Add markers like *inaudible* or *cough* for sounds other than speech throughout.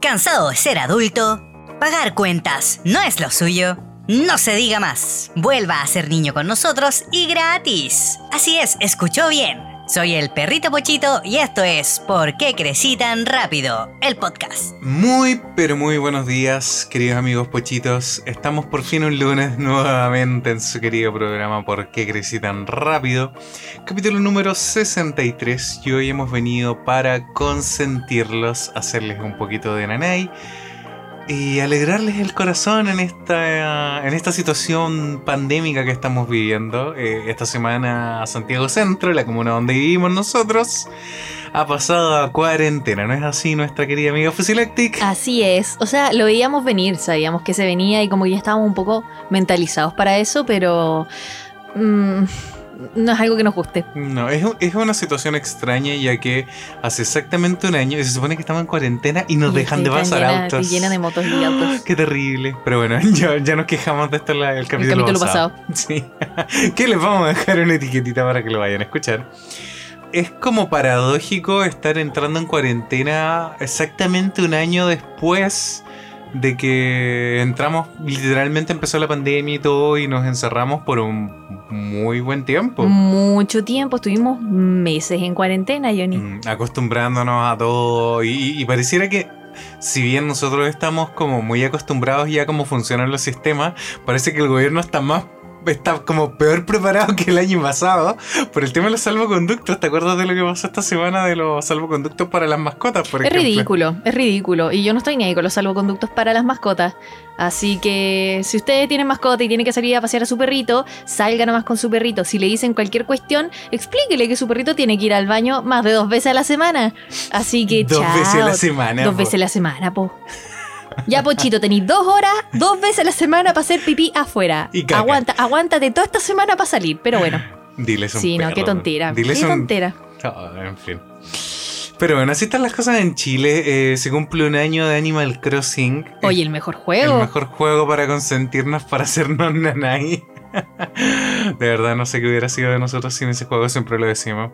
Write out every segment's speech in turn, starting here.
¿Cansado de ser adulto? ¿Pagar cuentas no es lo suyo? No se diga más. Vuelva a ser niño con nosotros y gratis. Así es, escuchó bien. Soy el perrito Pochito y esto es ¿Por qué crecí tan rápido? El podcast. Muy, pero muy buenos días, queridos amigos Pochitos. Estamos por fin un lunes *laughs* nuevamente en su querido programa ¿Por qué crecí tan rápido? Capítulo número 63 y hoy hemos venido para consentirlos, hacerles un poquito de nanay y alegrarles el corazón en esta, en esta situación pandémica que estamos viviendo. Eh, esta semana Santiago Centro, la comuna donde vivimos nosotros, ha pasado a cuarentena, ¿no es así nuestra querida amiga Fusilactic? Así es, o sea, lo veíamos venir, sabíamos que se venía y como ya estábamos un poco mentalizados para eso, pero... Mm, no es algo que nos guste. No, es, es, una situación extraña ya que hace exactamente un año se supone que estamos en cuarentena y nos dejan de pasar autos. llena de motos y autos. *gasps* Qué terrible. Pero bueno, *laughs* ya, ya nos quejamos de esto el, el capítulo, el capítulo pasado. *laughs* Sí. ¿Qué les vamos a dejar una etiquetita para que lo vayan a escuchar. Es como paradójico estar entrando en cuarentena exactamente un año después de que entramos, literalmente empezó la pandemia y todo y nos encerramos por un muy buen tiempo. Mucho tiempo, estuvimos meses en cuarentena, Johnny. Mm, acostumbrándonos a todo y, y, pareciera que si bien nosotros estamos como muy acostumbrados ya a cómo funcionan los sistemas, parece que el gobierno está más está como peor preparado que el año pasado por el tema de los salvoconductos. ¿Te acuerdas de lo que pasó esta semana de los salvoconductos para las mascotas, por Es ridículo, es ridículo. Y yo no estoy ni ahí con los salvoconductos para las mascotas. Así que si ustedes tienen mascota y tienen que salir a pasear a su perrito, salga nomás con su perrito. Si le dicen cualquier cuestión, explíquele que su perrito tiene que ir al baño más de dos veces a la semana. Así que Dos veces a la semana. Dos veces a la semana, po. Ya, Pochito, tenéis dos horas, dos veces a la semana para hacer pipí afuera. Y Aguanta, aguántate toda esta semana para salir, pero bueno. Diles un Sí, no, qué tontera. qué tontera. en fin. Pero bueno, así están las cosas en Chile. Eh, se cumple un año de Animal Crossing. Oye, el mejor juego. El mejor juego para consentirnos, para hacernos *laughs* nanay. *laughs* de verdad, no sé qué hubiera sido de nosotros sin ese juego, siempre lo decimos.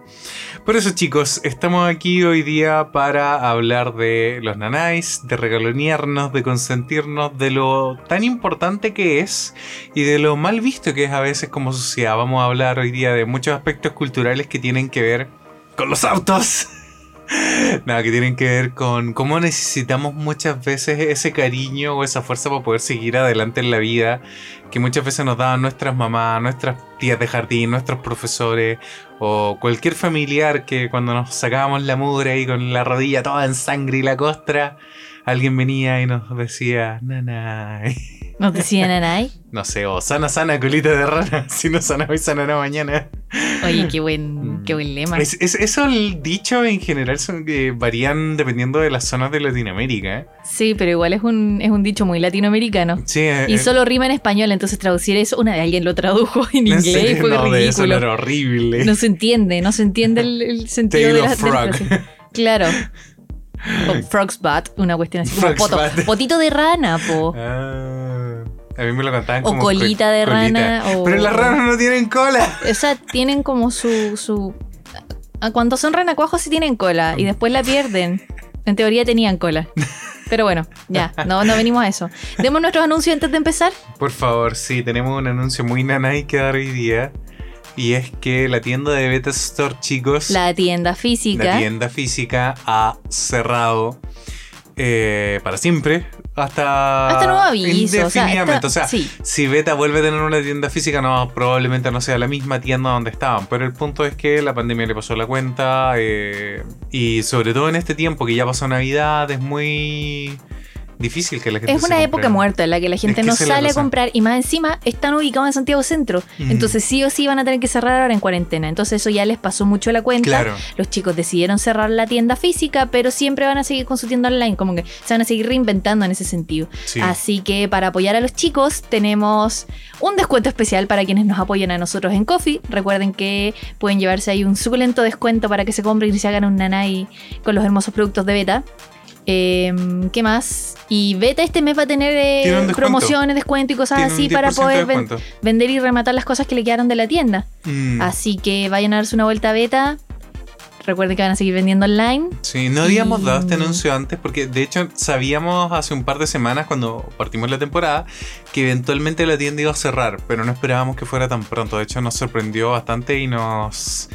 Por eso, chicos, estamos aquí hoy día para hablar de los nanáis, de regalonearnos, de consentirnos, de lo tan importante que es y de lo mal visto que es a veces como sociedad. Vamos a hablar hoy día de muchos aspectos culturales que tienen que ver con los autos. *laughs* *laughs* Nada, que tienen que ver con cómo necesitamos muchas veces ese cariño o esa fuerza para poder seguir adelante en la vida, que muchas veces nos daban nuestras mamás, nuestras tías de jardín, nuestros profesores o cualquier familiar que cuando nos sacábamos la mugre y con la rodilla toda en sangre y la costra, alguien venía y nos decía, *laughs* nanay. ¿Nos decía nanay? No sé, o sana, sana, colita de rana. *laughs* Si no sana hoy, sanará mañana. Oye, qué buen, qué buen lema. Es, eso el dicho en general son, que varían dependiendo de las zonas de Latinoamérica. ¿eh? Sí, pero igual es un, es un dicho muy latinoamericano. Sí, eh, y eh. solo rima en español, entonces traducir eso, una vez alguien lo tradujo en inglés y fue no, ridículo. Era horrible. No se entiende, no se entiende el, el sentido de la, de la frase. Claro. *laughs* O frog's butt, una cuestión así como poto, potito de rana, po. Ah, a mí me lo contaban o como colita de colita. rana. O... Pero las ranas no tienen cola. O sea, tienen como su. su... Cuando son renacuajos sí tienen cola y después la pierden. En teoría tenían cola. Pero bueno, ya, no, no venimos a eso. Demos nuestros anuncios antes de empezar. Por favor, sí, tenemos un anuncio muy nanay que dar hoy día. Y es que la tienda de Beta Store, chicos. La tienda física. La tienda física ha cerrado eh, para siempre. Hasta, hasta nuevo aviso. Indefinidamente. O sea, o sea sí. si Beta vuelve a tener una tienda física, no, probablemente no sea la misma tienda donde estaban. Pero el punto es que la pandemia le pasó la cuenta. Eh, y sobre todo en este tiempo que ya pasó Navidad, es muy difícil que la gente Es una se época compre. muerta en la que la gente Es que no sale a comprar y más encima están ubicados en Santiago Centro. Mm. Entonces sí o sí van a tener que cerrar ahora en cuarentena. Entonces eso ya les pasó mucho la cuenta. Claro. Los chicos decidieron cerrar la tienda física, pero siempre van a seguir con su tienda online, como que se van a seguir reinventando en ese sentido. Sí. Así que para apoyar a los chicos tenemos un descuento especial para quienes nos apoyan a nosotros en Coffee. Recuerden que pueden llevarse ahí un suculento descuento para que se compren y se hagan un nanay con los hermosos productos de Beta. Eh, ¿Qué más? Y Beta este mes va a tener eh, descuento. promociones, descuento y cosas así para 10% de poder ven- vender y rematar las cosas que le quedaron de la tienda. Mm. Así que vayan a darse una vuelta a Beta. Recuerden que van a seguir vendiendo online. Sí, no habíamos Y- dado este anuncio antes porque de hecho sabíamos hace un par de semanas cuando partimos la temporada que eventualmente la tienda iba a cerrar, pero no esperábamos que fuera tan pronto. De hecho nos sorprendió bastante y nos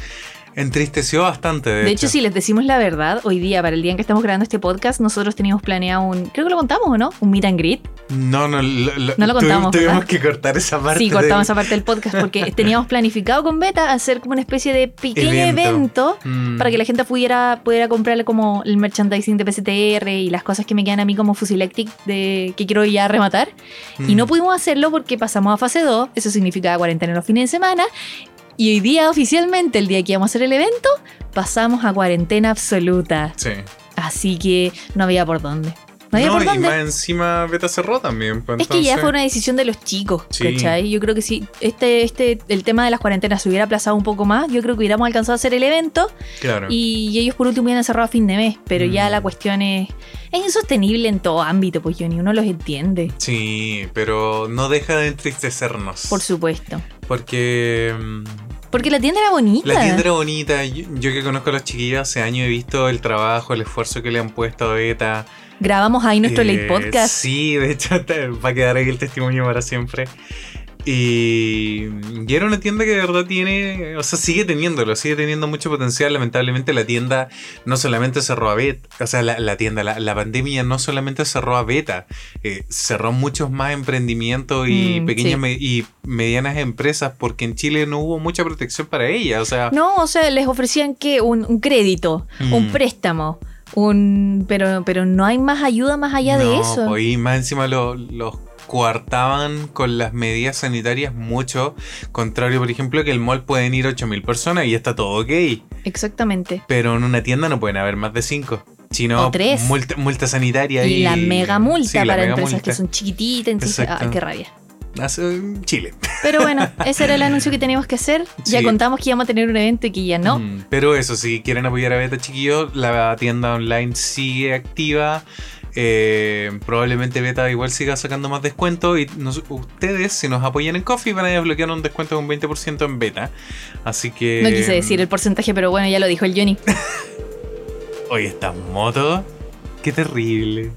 entristeció bastante. De, De hecho, si les decimos la verdad, hoy día, para el día en que estamos grabando este podcast, nosotros teníamos planeado un. Creo que lo contamos, ¿o no? Un meet and greet. No, no, lo, lo- No lo contamos, Tuvimos ¿verdad? que cortar esa parte. Sí, cortamos de- esa parte del podcast porque *laughs* teníamos planificado con Beta hacer como una especie de pequeño Evento. evento, Mm. para que la gente pudiera, pudiera comprarle como el merchandising de PCTR y las cosas que me quedan a mí como Fusilectic de, que quiero ya rematar. Y Mm. no pudimos hacerlo porque pasamos a fase 2, eso significa cuarentena los fines de semana. Y hoy día, oficialmente, el día que íbamos a hacer el evento, pasamos a cuarentena absoluta. Sí. Así que no había por dónde. No había No, por y dónde. más encima Beta cerró también. pues, Es que ya fue una decisión de los chicos, Sí. ¿cachai? Yo creo que si este, este, el tema de las cuarentenas se hubiera aplazado un poco más, yo creo que hubiéramos alcanzado a hacer el evento Claro. y, ellos por último hubieran cerrado a fin de mes. Pero ya Mm. la cuestión es, es insostenible en todo ámbito, pues Johnny, uno los entiende. Sí, pero no deja de entristecernos. Por supuesto. Porque mm, Porque la tienda era bonita. la tienda era bonita. Yo, yo que conozco a los chiquillos hace años he visto el trabajo, el esfuerzo que le han puesto a Beta. Grabamos ahí nuestro late Eh, podcast. Sí, de hecho *laughs* te- va a quedar ahí el testimonio para siempre. Y, y era una tienda que de verdad tiene, o sea, sigue teniéndolo, sigue teniendo mucho potencial. Lamentablemente la tienda no solamente cerró a Beta, o sea, la, la tienda, la, la pandemia no solamente cerró a Beta, eh, cerró muchos más emprendimientos y Mm, pequeñas sí. me- y medianas empresas porque en Chile no hubo mucha protección para ellas. O sea, No, o sea, les ofrecían que un, un crédito, un Mm. préstamo, un pero pero no hay más ayuda más allá de eso. pues, y más encima lo- los coartaban con las medidas sanitarias mucho. Contrario, por ejemplo, que el mall pueden ir 8.000 personas y está todo ok. Exactamente. Pero en una tienda no pueden haber más de 5. Si no, O tres. Multa, multa sanitaria. Y, la mega multa Sí, para empresas multa. que son chiquititas, entonces, Exacto. ay, qué rabia. Hace- Chile. Pero bueno, ese era el anuncio que teníamos que hacer. Ya contamos que íbamos a tener un evento y que ya no. Mm, Pero eso, si quieren apoyar a Beta Chiquillos, la tienda online sigue activa. Eh, probablemente Beta igual siga sacando más descuento y nos- ustedes si nos apoyan en Coffee van a desbloquear un descuento de un 20% en Beta. Así que... No quise decir el porcentaje, pero bueno, ya lo dijo el Johnny. *laughs* Oye, esta moto, qué terrible.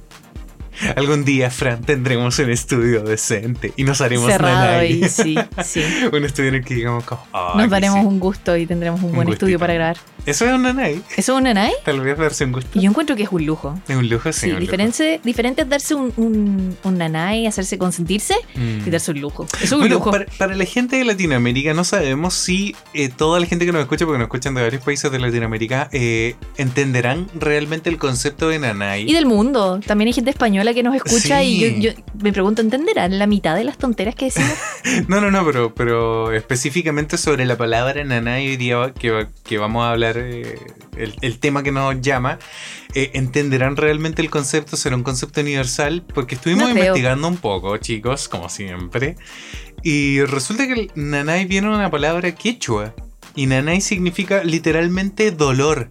*laughs* Algún día, Fran, tendremos un estudio decente y nos haremos Cerrado y sí, sí. *laughs* un estudio en el que digamos "Ay, Nos daremos sí". un gusto y tendremos un Un buen gustito. estudio para grabar. Eso es un nanay. ¿Eso es un nanay? Tal vez darse un gusto. Y yo encuentro que es un lujo. Es un lujo, sí. Sí, un lujo. diferente, diferente es darse un, un, un nanay, hacerse consentirse Mm. y darse un lujo. Eso es un Bueno, lujo. para, para la gente de Latinoamérica no sabemos si eh, toda la gente que nos escucha, porque nos escuchan de varios países de Latinoamérica, eh, entenderán realmente el concepto de nanay. Y del mundo. También hay gente española que nos escucha Sí. y yo, yo me pregunto, ¿entenderán la mitad de las tonteras que decimos? *laughs* No, no, no, pero, pero específicamente sobre la palabra nanay hoy día que, que vamos a hablar, eh, el, el tema que nos llama, eh, entenderán realmente el concepto, será un concepto universal, porque estuvimos No investigando un poco, chicos, como siempre, y resulta que el nanay viene de una palabra quechua, y nanay significa literalmente dolor.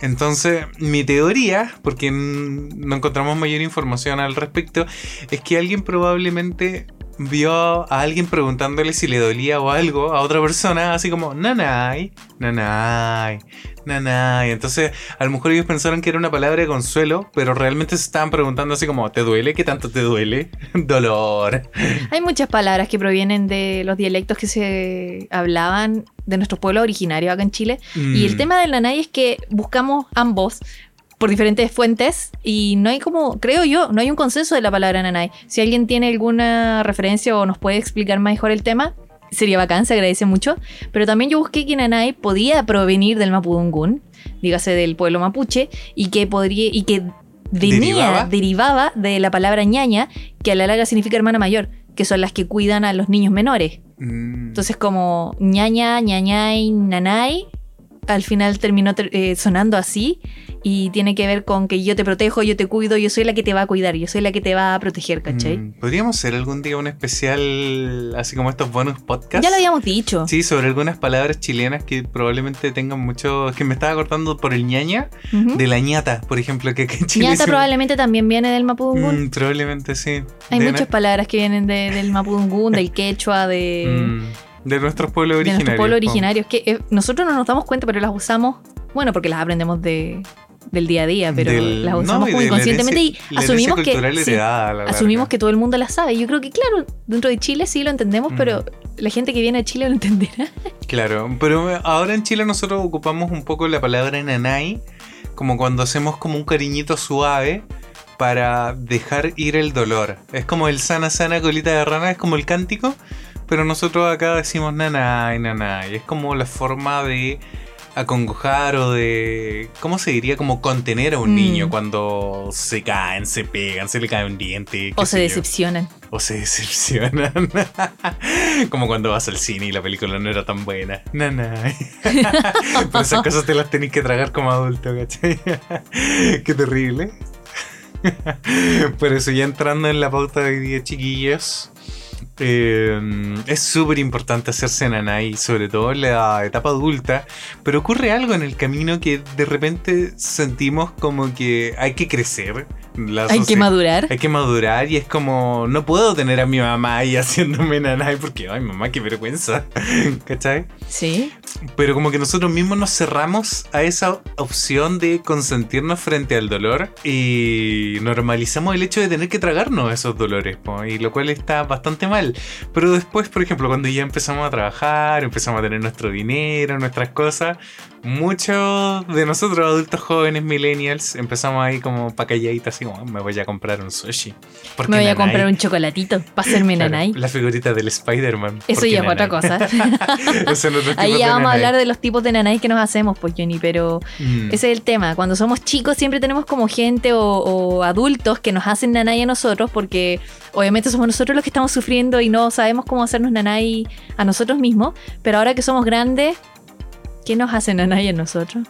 Entonces, mi teoría, porque no encontramos mayor información al respecto, es que alguien probablemente vio a alguien preguntándole si le dolía o algo a otra persona, así como, nanay, nanay, nanay. Entonces, a lo mejor ellos pensaron que era una palabra de consuelo, pero realmente se estaban preguntando así como, ¿te duele? ¿Qué tanto te duele? *laughs* Dolor. Hay muchas palabras que provienen de los dialectos que se hablaban de nuestros pueblos originarios acá en Chile. Y el Mm, tema del nanay es que buscamos ambos por diferentes fuentes y no hay como, creo yo, no hay un consenso de la palabra nanay. Si alguien tiene alguna referencia o nos puede explicar mejor el tema, sería bacán, se agradece mucho. Pero también yo busqué que nanay podía provenir del mapudungún, dígase del pueblo mapuche, y que podría y que venía, ¿Derivaba? derivaba de la palabra ñaña, que a la larga significa hermana mayor, que son las que cuidan a los niños menores. mm, Entonces como ñaña, ñañay, nanay, al final terminó ter- eh, sonando así y tiene que ver con que yo te protejo, yo te cuido, yo soy la que te va a cuidar, yo soy la que te va a proteger, ¿cachai? mm, ¿Podríamos hacer algún día un especial, así como estos bonus podcasts? Ya lo habíamos dicho. Sí, sobre algunas palabras chilenas que probablemente tengan mucho. que me estaba cortando por el ñaña, Ujú. de la ñata, por ejemplo, que, que en Chile Ñata se- probablemente también viene del mapudungún. Mm, probablemente sí. Hay de, muchas palabras que vienen de- del mapudungún, del quechua, de, *laughs* mm, de nuestros pueblos de originarios. nuestros pueblos originarios, que eh, nosotros no nos damos cuenta, pero las usamos Bueno, porque las aprendemos de, del día a día, pero Del- las no, usamos como de la inconscientemente herencia- y la asumimos que sí, la asumimos que todo el mundo las sabe. Yo creo que claro, dentro de Chile sí lo entendemos, Mm. pero la gente que viene a Chile lo entenderá. Claro, pero ahora en Chile nosotros ocupamos un poco la palabra nanay, como cuando hacemos como un cariñito suave para dejar ir el dolor. Es como el sana sana colita de rana, es como el cántico, pero nosotros acá decimos nanay, nanay. Es como la forma de acongojar o de, ¿cómo se diría? Como contener a un Mm. niño cuando se caen, se pegan, se le cae un diente. O se yo. decepcionan. O se decepcionan. *laughs* Como cuando vas al cine y la película no era tan buena. Nanay. *laughs* Pero esas cosas te las tenés que tragar como adulto, ¿cachai? *laughs* Qué terrible. Por eso ya entrando en la pauta de hoy día, chiquillos. Eh, es súper importante hacerse nanay, sobre todo en la etapa adulta, pero ocurre algo en el camino que de repente sentimos como que hay que crecer. La Hay que madurar. hay que madurar y es como, no puedo tener a mi mamá ahí *laughs* haciéndome nanay porque, ay mamá, qué vergüenza, *laughs* ¿cachai? Sí. Pero como que nosotros mismos nos cerramos a esa opción de consentirnos frente al dolor y normalizamos el hecho de tener que tragarnos esos dolores, y lo cual está bastante mal. Pero después, por ejemplo, cuando ya empezamos a trabajar, empezamos a tener nuestro dinero, nuestras cosas, muchos de nosotros adultos jóvenes, millennials, empezamos ahí como pa' calladitas, así como, me voy a comprar un sushi. Porque Me voy a comprar un chocolatito para hacerme Claro, nanay. La figurita del Spider-Man. Eso ya *laughs* es otra cosa. Son otros Ahí ya vamos a hablar de los tipos de nanay que nos hacemos, pues Johnny, pero Mm. ese es el tema. Cuando somos chicos siempre tenemos como gente o, o adultos que nos hacen nanay a nosotros porque obviamente somos nosotros los que estamos sufriendo y no sabemos cómo hacernos nanay a nosotros mismos, pero ahora que somos grandes, ¿qué nos hace nanay a nosotros?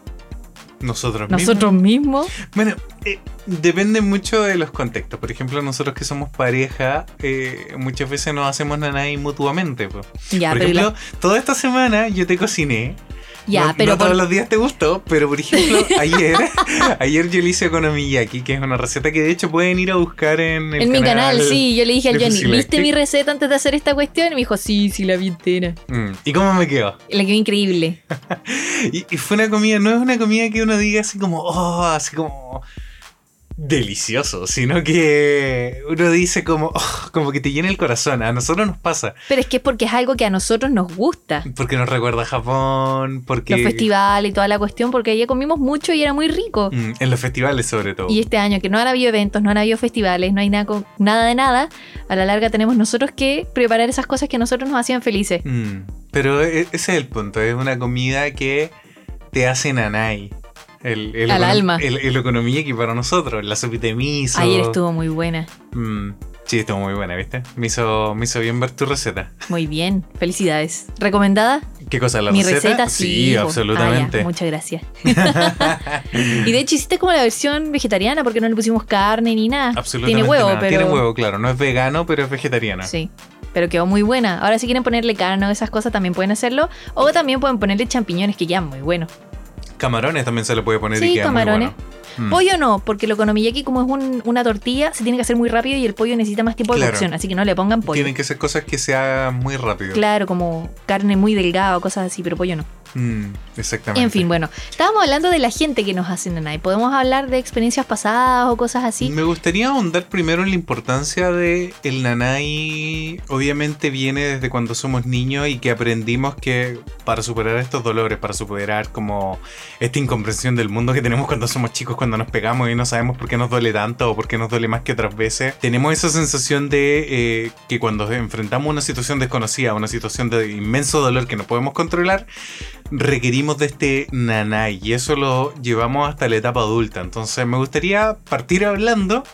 Nosotros mismos. ¿Nosotros mismos? Bueno, eh, depende mucho de los contextos. Por ejemplo, nosotros que somos pareja, eh, muchas veces nos hacemos nanay mutuamente. po. Ya, por ejemplo, la- toda esta semana yo te cociné. Ya, no, pero no por- todos los días te gustó, pero por ejemplo, *laughs* ayer, ayer yo le hice okonomiyaki, que es una receta que de hecho pueden ir a buscar en el en mi canal, sí, yo le dije al Johnny. ¿viste mi receta antes de hacer esta cuestión? Y me dijo, sí, sí, la vi entera. Mm, ¿Y cómo me quedó? Le quedó increíble. *laughs* Y, y fue una comida, no es una comida que uno diga así como, oh, así como delicioso, sino que uno dice como, oh, como que te llena el corazón. A nosotros nos pasa, Pero es que es porque es algo que a nosotros nos gusta. porque nos recuerda a Japón, porque Los festivales y toda la cuestión, porque allá comimos mucho y era muy rico. Mm, en los festivales sobre todo. Y este año que no han habido eventos, no han habido festivales, no hay nada, con- nada de nada, a la larga tenemos nosotros que preparar esas cosas que a nosotros nos hacían felices. Mm, Pero e- ese es el punto, es una comida que te hace nanay. El, el Al alma. El, el economiyaki para nosotros, la sopita de miso. Ayer estuvo muy buena. Mm, sí, estuvo muy buena, ¿viste? Me hizo, me hizo bien ver tu receta. Muy bien, felicidades. ¿Recomendada? ¿Qué cosa? ¿La Mi receta? receta, sí. absolutamente. Ah, ya, muchas gracias. *laughs* y de hecho hiciste como la versión vegetariana porque no le pusimos carne ni nada. Absolutamente Tiene huevo, nada. pero... Tiene huevo, claro. No es vegano, pero es vegetariana. Sí, pero quedó muy buena. Ahora si quieren ponerle carne o esas cosas también pueden hacerlo. O también pueden ponerle champiñones que quedan muy buenos. Camarones también se le puede poner y Sí, queda camarones. muy bueno. Mm. Pollo no, porque el okonomiyaki como es un- una tortilla se tiene que hacer muy rápido y el pollo necesita más tiempo de Claro. cocción, así que no le pongan pollo. Tienen que ser cosas que se hagan muy rápido. Claro, como carne muy delgada o cosas así, pero pollo no. Mm, exactamente. En fin, bueno, estábamos hablando de la gente que nos hace nanay. ¿Podemos hablar de experiencias pasadas o cosas así? Me gustaría ahondar primero en la importancia de el nanay. Obviamente viene desde cuando somos niños y que aprendimos que para superar estos dolores, para superar como esta incomprensión del mundo que tenemos cuando somos chicos, cuando nos pegamos y no sabemos por qué nos duele tanto o por qué nos duele más que otras veces, tenemos esa sensación de eh, que cuando enfrentamos una situación desconocida, una situación de inmenso dolor que no podemos controlar, requerimos de este nanay y eso lo llevamos hasta la etapa adulta. Entonces me gustaría partir hablando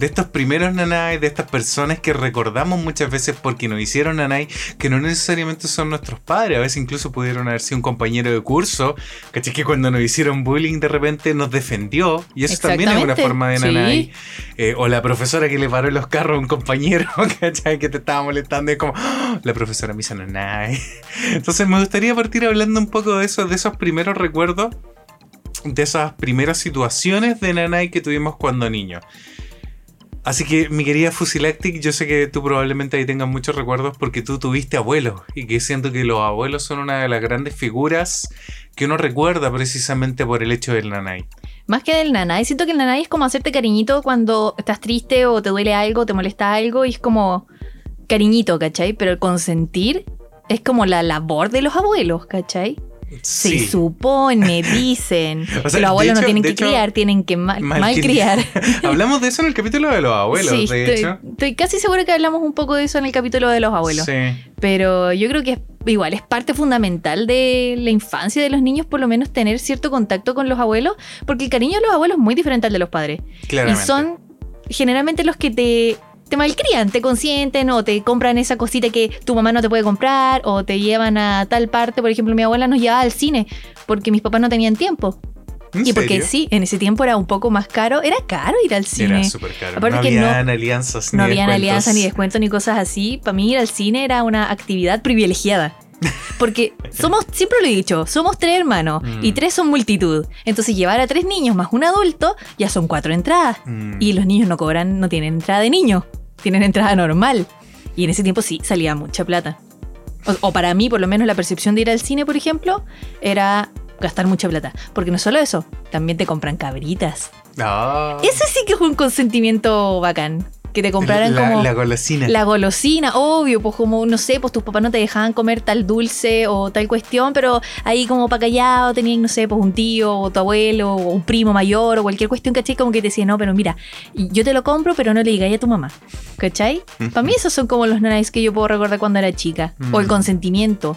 de estos primeros nanay, de estas personas que recordamos muchas veces porque nos hicieron nanay, que no necesariamente son nuestros padres, a veces incluso pudieron haber sido un compañero de curso, ¿cachai? Que cuando nos hicieron bullying de repente nos defendió y eso también es una forma de sí. nanay. Eh, o la profesora que le paró en los carros a un compañero, *laughs* ¿cachai? Que te estaba molestando y es como, "Ah, la profesora me hizo nanay. *laughs* Entonces me gustaría partir hablando un poco de eso, de esos primeros recuerdos, de esas primeras situaciones de nanay que tuvimos cuando niños. Así que, mi querida Fusilactic, yo sé que tú probablemente ahí tengas muchos recuerdos porque tú tuviste abuelos y que siento que los abuelos son una de las grandes figuras que uno recuerda precisamente por el hecho del nanay. Más que del nanay, siento que el nanay es como hacerte cariñito cuando estás triste o te duele algo, te molesta algo y es como cariñito, ¿cachai? Pero el consentir es como la labor de los abuelos, ¿cachai? Se Sí. supone, dicen, *laughs* O sea, que los abuelos no tienen que hecho, criar, tienen que mal, malcriar. *laughs* Hablamos de eso en el capítulo de los abuelos, sí, de estoy, hecho. estoy casi segura que hablamos un poco de eso en el capítulo de los abuelos. Sí. Pero yo creo que es- igual es parte fundamental de la infancia de los niños, por lo menos tener cierto contacto con los abuelos, porque el cariño de los abuelos es muy diferente al de los padres. Claramente. Y son generalmente los que te, te malcrían, te consienten o te compran esa cosita que tu mamá no te puede comprar o te llevan a tal parte. Por ejemplo, mi abuela nos llevaba al cine porque mis papás no tenían tiempo. ¿En Y porque sí, en ese tiempo era un poco más caro. Era caro ir al cine. Era súper caro. Aparte no que no- habían alianzas No ni habían descuentos. alianzas ni descuentos ni cosas así. Para mí ir al cine era una actividad privilegiada. *laughs* Porque somos, siempre lo he dicho, somos tres hermanos Mm. y tres son multitud. Entonces llevar a tres niños más un adulto ya son cuatro entradas. Mm. Y los niños no cobran, no tienen entrada de niño, tienen entrada normal. Y en ese tiempo sí salía mucha plata. O, o para mí, por lo menos, la percepción de ir al cine, por ejemplo, era gastar mucha plata. Porque no solo eso, también te compran cabritas. Ah. Ese sí que fue un consentimiento bacán. Que te compraran la, como la golosina. la golosina, obvio, pues como, no sé, pues tus papás no te dejaban comer tal dulce o tal cuestión, pero ahí como para callado tenían, no sé, pues un tío o tu abuelo o un primo mayor o cualquier cuestión, ¿cachai? Como que te decía, no, pero mira, yo te lo compro, pero no le digáis a tu mamá, ¿cachai? Para mí esos son como los nanais que yo puedo recordar cuando era chica. O el Mm. consentimiento.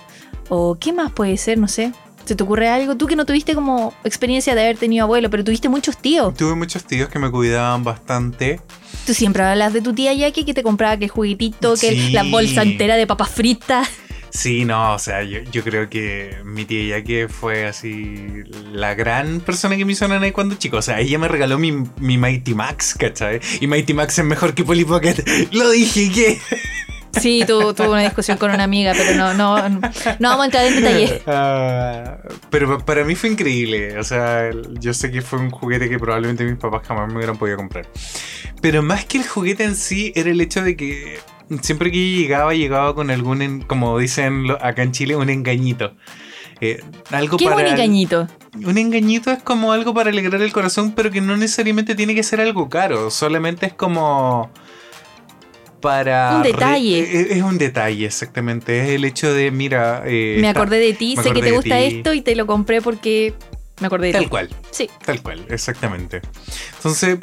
O qué más puede ser, no sé. ¿Se te ocurre algo? Tú que no tuviste como experiencia de haber tenido abuelo, pero tuviste muchos tíos. Tuve muchos tíos que me cuidaban bastante. Tú siempre hablas de tu tía Jackie que te compraba que el juguetito, que Sí. la bolsa entera de papas fritas. Sí, no, o sea, yo, yo creo que mi tía Yaque fue así la gran persona que me hizo nanay cuando chico. O sea, ella me regaló mi, mi Mighty Max, ¿cachai? Y Mighty Max es mejor que Polly Pocket. *laughs* Lo dije, ¿qué? Sí, tu- tuve una discusión con una amiga, pero no, no, no, no vamos a entrar en detalle. *laughs* Ah, pero pa- para mí fue increíble. O sea, yo sé que fue un juguete que probablemente mis papás jamás me hubieran podido comprar. Pero más que el juguete en sí, era el hecho de que siempre que yo llegaba, llegaba con algún, en- como dicen acá en Chile, un engañito. Eh, algo ¿Qué es un engañito? Un engañito es como algo para alegrar el corazón, pero que no necesariamente tiene que ser algo caro. Solamente es como. Para. Un detalle. re- es, es un detalle, exactamente. Es el hecho de, mira. eh, Me acordé de ti, sé que te gusta ti. esto y te lo compré porque me acordé de Tal ti. cual, Sí. tal cual, exactamente. Entonces,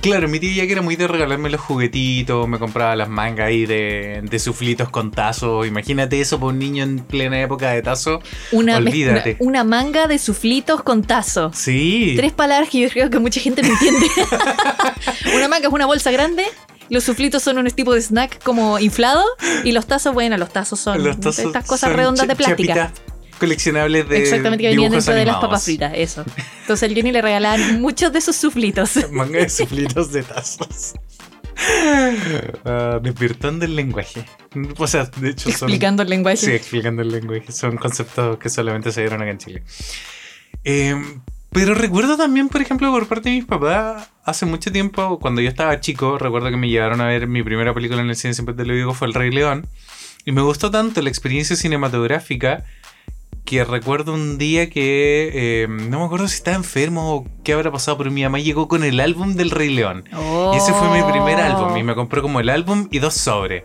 claro, mi tía ya que era muy de regalarme los juguetitos, me compraba las mangas ahí de, de suflitos con tazo. Imagínate eso para un niño en plena época de tazo. Una, Olvídate. una, una manga de suflitos con tazo. Sí. Tres palabras que yo creo que mucha gente no entiende. *laughs* *laughs* una manga es una bolsa grande. Los suflitos son un tipo de snack como inflado. Y los tazos, bueno, los tazos son Los tazos estas cosas son redondas de plástica. coleccionables de Exactamente, que venían dentro de las papas fritas, eso. Entonces al Johnny le regalaban muchos de esos suflitos. *laughs* Manga de suflitos de tazos. *laughs* Desvirtuando el lenguaje. O sea, de hecho son... Explicando el lenguaje. Sí, explicando el lenguaje. Son conceptos que solamente se dieron acá en Chile. Eh, pero recuerdo también, por ejemplo, por parte de mis papás, hace mucho tiempo, cuando yo estaba chico, recuerdo que me llevaron a ver mi primera película en el cine, siempre te lo digo, fue El Rey León. Y me gustó tanto la experiencia cinematográfica que recuerdo un día que eh, no me acuerdo si estaba enfermo o qué habrá pasado, pero mi mamá llegó con el álbum del Rey León. Y ese fue mi primer álbum. Y me compró como el álbum y dos sobres.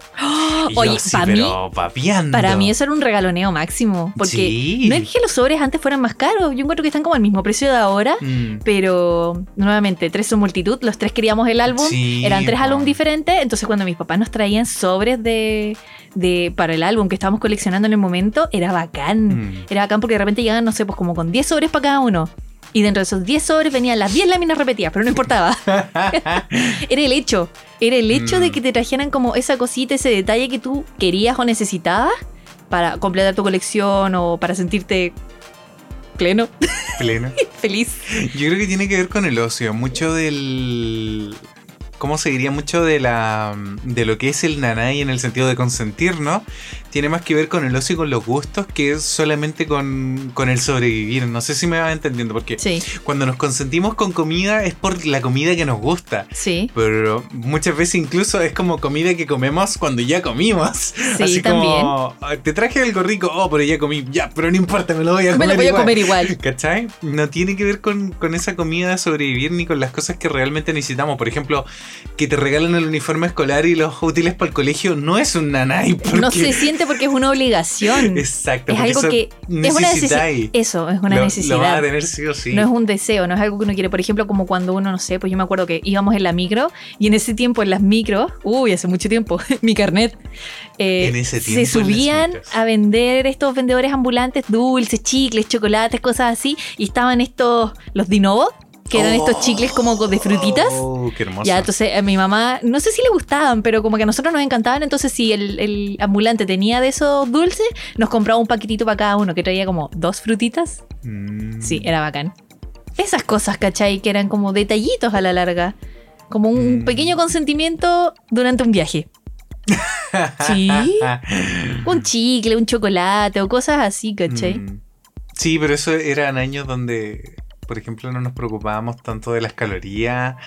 Y yo Oh. Oye, así, pa' mí- pero papiando. Para mí eso era un regaloneo máximo. Porque Sí. no es que los sobres antes fueran más caros. Yo encuentro que están como al mismo precio de ahora. Mm. Pero nuevamente, tres son multitud. Los tres queríamos el álbum. Sí, Eran tres álbumes diferentes. Entonces, cuando mis papás nos traían sobres de, de para el álbum que estábamos coleccionando en el momento, era bacán. Mm. Era bacán porque de repente llegaban, no sé, pues como con 10 sobres para cada uno. Y dentro de esos 10 sobres venían las 10 láminas repetidas, pero no importaba. *laughs* Era el hecho. Era el hecho Mm. de que te trajeran como esa cosita, ese detalle que tú querías o necesitabas para completar tu colección o para sentirte pleno, Pleno. *laughs* feliz. Yo creo que tiene que ver con el ocio. Mucho del. ¿Cómo se diría? Mucho de la. de lo que es el nanay en el sentido de consentir, ¿no? tiene más que ver con el ocio y con los gustos que solamente con, con el sobrevivir. No sé si me vas entendiendo, porque Sí, cuando nos consentimos con comida es por la comida que nos gusta. sí. Pero muchas veces incluso es como comida que comemos cuando ya comimos. Sí, *laughs* Así también. como, "Ah, te traje algo rico, oh, pero ya comí, ya, pero no importa, me lo voy a Me comer. lo voy a igual". comer igual. *laughs* ¿Cachai? No tiene que ver con, con esa comida de sobrevivir ni con las cosas que realmente necesitamos. Por ejemplo, que te regalen el uniforme escolar y los útiles para el colegio no es un nanay. Porque... No se siente porque es una obligación. Exacto. es algo que es una necesidad. Eso, es una Lo- Lo vas a necesidad. tener sí o sí. No es un deseo, no es algo que uno quiere. Por ejemplo, como cuando uno, no sé, pues yo me acuerdo que íbamos en la micro y en ese tiempo en las micros, uy, hace mucho tiempo, *laughs* mi carnet, eh, En ese tiempo se subían a vender estos vendedores ambulantes, dulces, chicles, chocolates, cosas así, y estaban estos, los Dinobot, que eran estos chicles como de frutitas. Oh, qué hermoso. Ya, entonces a mi mamá, no sé si le gustaban, pero como que a nosotros nos encantaban, entonces si el, el ambulante tenía de esos dulces, nos compraba un paquetito para cada uno que traía como dos frutitas. Mm. Sí, era bacán. Esas cosas, ¿cachai? Que eran como detallitos a la larga. Como un Mm. pequeño consentimiento durante un viaje. *laughs* Sí. Un chicle, un chocolate o cosas así, ¿cachai? Mm. Sí, pero eso eran años donde, por ejemplo, no nos preocupábamos tanto de las calorías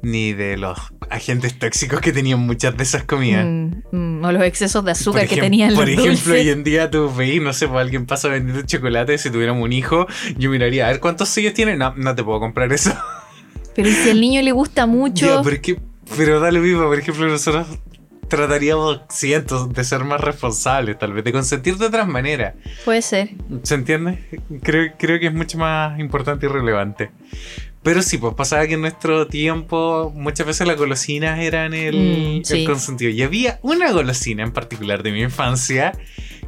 ni de los agentes tóxicos que tenían muchas de esas comidas. Mm, mm, o los excesos de azúcar Por que tenían los Por ejemplo, dulces. hoy en día tú veis, no sé, pues alguien pasa vendiendo chocolate, si tuviéramos un hijo, yo miraría, a ver cuántos sellos tiene. No, no te puedo comprar eso. Pero ¿y si al niño le gusta mucho. Ya, pero, es que- pero da lo mismo, por ejemplo, nosotros trataríamos, siento, de ser más responsables, tal vez, de consentir de otras maneras. Puede ser. ¿Se entiende? Creo, creo que es mucho más importante y relevante. Pero sí, pues pasaba que en nuestro tiempo muchas veces las golosinas eran el, Mm, el sí. consentido. Y había una golosina en particular de mi infancia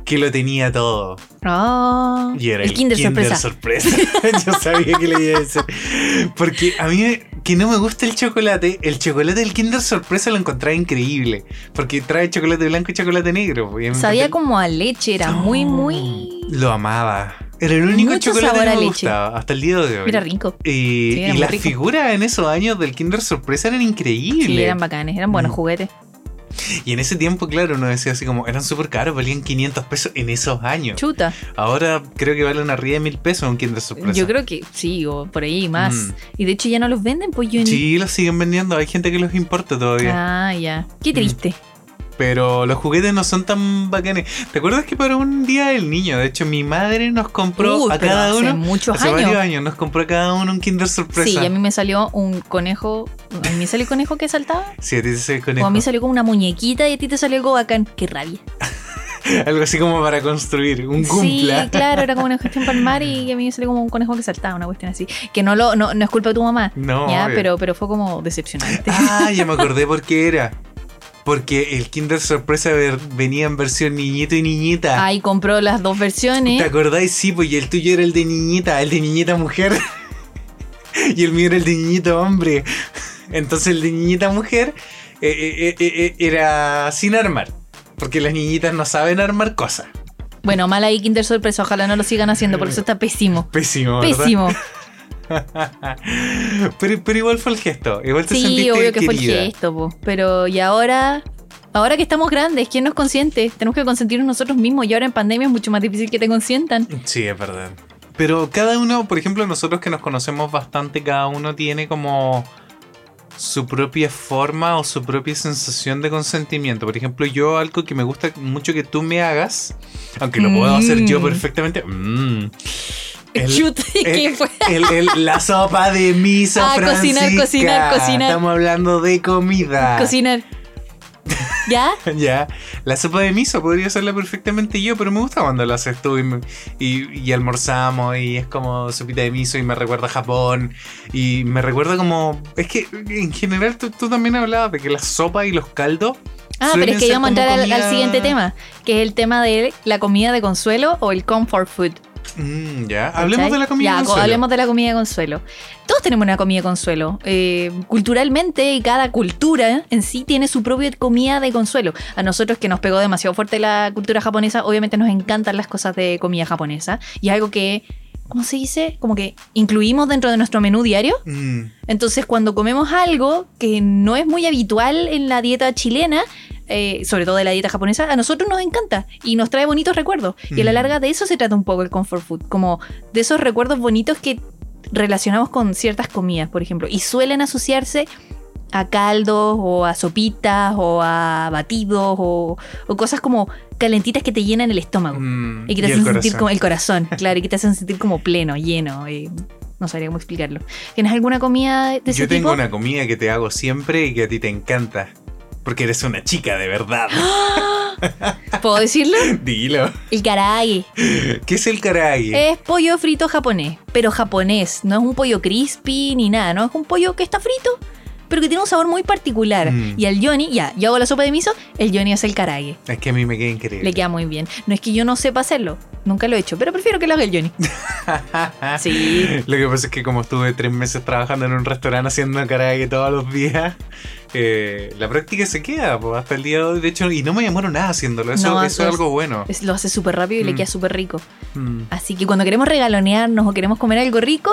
que lo tenía todo. Oh, Y era el el, Kinder, sorpresa. sorpresa. *laughs* Yo sabía que le iba a decir. Porque a mí, que no me gusta el chocolate, el chocolate del Kinder sorpresa lo encontraba increíble. Porque trae chocolate blanco y chocolate negro. y me Sabía como a leche, era muy, muy. Lo amaba. Era el único Mucho chocolate que me leche. gustaba hasta el día de hoy. Era rico. Y, Sí, las rico. figuras en esos años del Kinder Sorpresa eran increíbles. Sí, eran bacanes, eran buenos Mm. juguetes. Y en ese tiempo, claro, uno decía así como, eran súper caros, valían 500 pesos en esos años. Chuta. Ahora creo que valen arriba de mil pesos un Kinder Sorpresa. Yo creo que sí, o por ahí más. Mm. Y de hecho ya no los venden, pues yo ni- Sí, los siguen vendiendo, hay gente que los importa todavía. Ah, ya. Qué Mm. Pero los juguetes no son tan bacanes. ¿Te acuerdas que para un día del niño, de hecho mi madre nos compró a cada hace uno... muchos hace años. varios años nos compró a cada uno un Kinder Sorpresa. Sí, y a mí me salió un conejo. ¿A mí salió el conejo que saltaba? Sí, a ti te sale el O conejo. a mí salió como una muñequita y a ti te salió algo bacán. Qué rabia. *laughs* Algo así como para construir, un Sí, cumpla. *laughs* claro, era como una cuestión palmar y *laughs* a mí me salió como un conejo que saltaba, una cuestión así. Que no lo, no, no es culpa de tu mamá. No, ya, pero, pero fue como decepcionante. Ah, ya me acordé por qué era. Porque el Kinder Sorpresa venía en versión niñito y niñita. Ahí compró las dos ¿Te versiones. acordáis? Sí, pues y el tuyo era el de niñita, el de niñita mujer. *laughs* y el mío era el de niñito hombre. Entonces el de niñita mujer eh, eh, eh, era sin armar. Porque las niñitas no saben armar cosas. Bueno, mal ahí Kinder Sorpresa, ojalá no lo sigan haciendo, porque eso está pésimo. Pésimo, ¿verdad? Pésimo. *laughs* *laughs* pero, pero igual fue el gesto. Igual te Sí, sentiste obvio que fue el querida. gesto, po. pero y ahora, ahora que estamos grandes, ¿quién nos consiente? Tenemos que consentirnos nosotros mismos y ahora en pandemia es mucho más difícil que te consientan. Sí, es verdad. Pero cada uno, por ejemplo, nosotros que nos conocemos bastante, cada uno tiene como su propia forma o su propia sensación de consentimiento. Por ejemplo, yo algo que me gusta mucho que tú me hagas, aunque lo puedo hacer yo Mm. perfectamente. perfectamente. El, *laughs* Chut, ¿qué el- fue? el- el- la sopa de miso Ah, cocinar, Francisca. cocinar, cocinar. Estamos hablando de comida. Cocinar. ¿Ya? *laughs* Ya, la sopa de miso podría hacerla perfectamente yo, pero me gusta cuando la haces tú y, y- y almorzamos y es como sopita de miso y me recuerda a Japón y me recuerda como... Es que en general tú, tú también hablabas de que la sopa y los caldos... Ah, pero es que íbamos a entrar al, al siguiente tema, que es el tema de la comida de consuelo o el comfort food. Mm, ya, hablemos ¿cachai? de la comida. Ya, con co- suelo. hablemos de la comida de consuelo. Todos tenemos una comida de consuelo. Eh, culturalmente, y cada cultura en sí tiene su propia comida de consuelo. A nosotros que nos pegó demasiado fuerte la cultura japonesa, obviamente nos encantan las cosas de comida japonesa. Y es algo que, ¿cómo se dice? Como que incluimos dentro de nuestro menú diario. Mm, Entonces, cuando comemos algo que no es muy habitual en la dieta chilena, eh, sobre todo de la dieta japonesa, a nosotros nos encanta y nos trae bonitos recuerdos. Y a la Mm. larga de eso se trata un poco el comfort food, como de esos recuerdos bonitos que relacionamos con ciertas comidas, por ejemplo, y suelen asociarse a caldos o a sopitas o a batidos o, o cosas como calentitas que te llenan el estómago. Mm, Y que te y hacen sentir corazón. como el corazón, claro, y que te hacen sentir como pleno, lleno. eh, no sabría cómo explicarlo. ¿Tienes alguna comida de ese Yo tengo tipo? una comida que te hago siempre y que a ti te encanta. Porque eres una chica de verdad. *gasps* ¿Puedo decirlo? *laughs* Dilo. El karaage. ¿Qué es el karage? Es pollo frito japonés, pero japonés. No es un pollo crispy ni nada, ¿no? Es un pollo que está frito, pero que tiene un sabor muy particular. Mm. Y al Johnny, ya, yo hago la sopa de miso, el Johnny hace el karaage. Es que a mí me queda increíble. Le queda muy bien. No es que yo no sepa hacerlo, nunca lo he hecho, pero prefiero que lo haga el Johnny. *laughs* Sí. Lo que pasa es que como estuve tres meses trabajando en un restaurante haciendo karage todos los días, eh, la práctica se queda pues, hasta el día de hoy. De hecho, y no me demoro nada haciéndolo. Eso, No, eso es es- algo bueno. Es- lo hace súper rápido y le Mm. queda súper rico. Mm. Así que cuando queremos regalonearnos o queremos comer algo rico,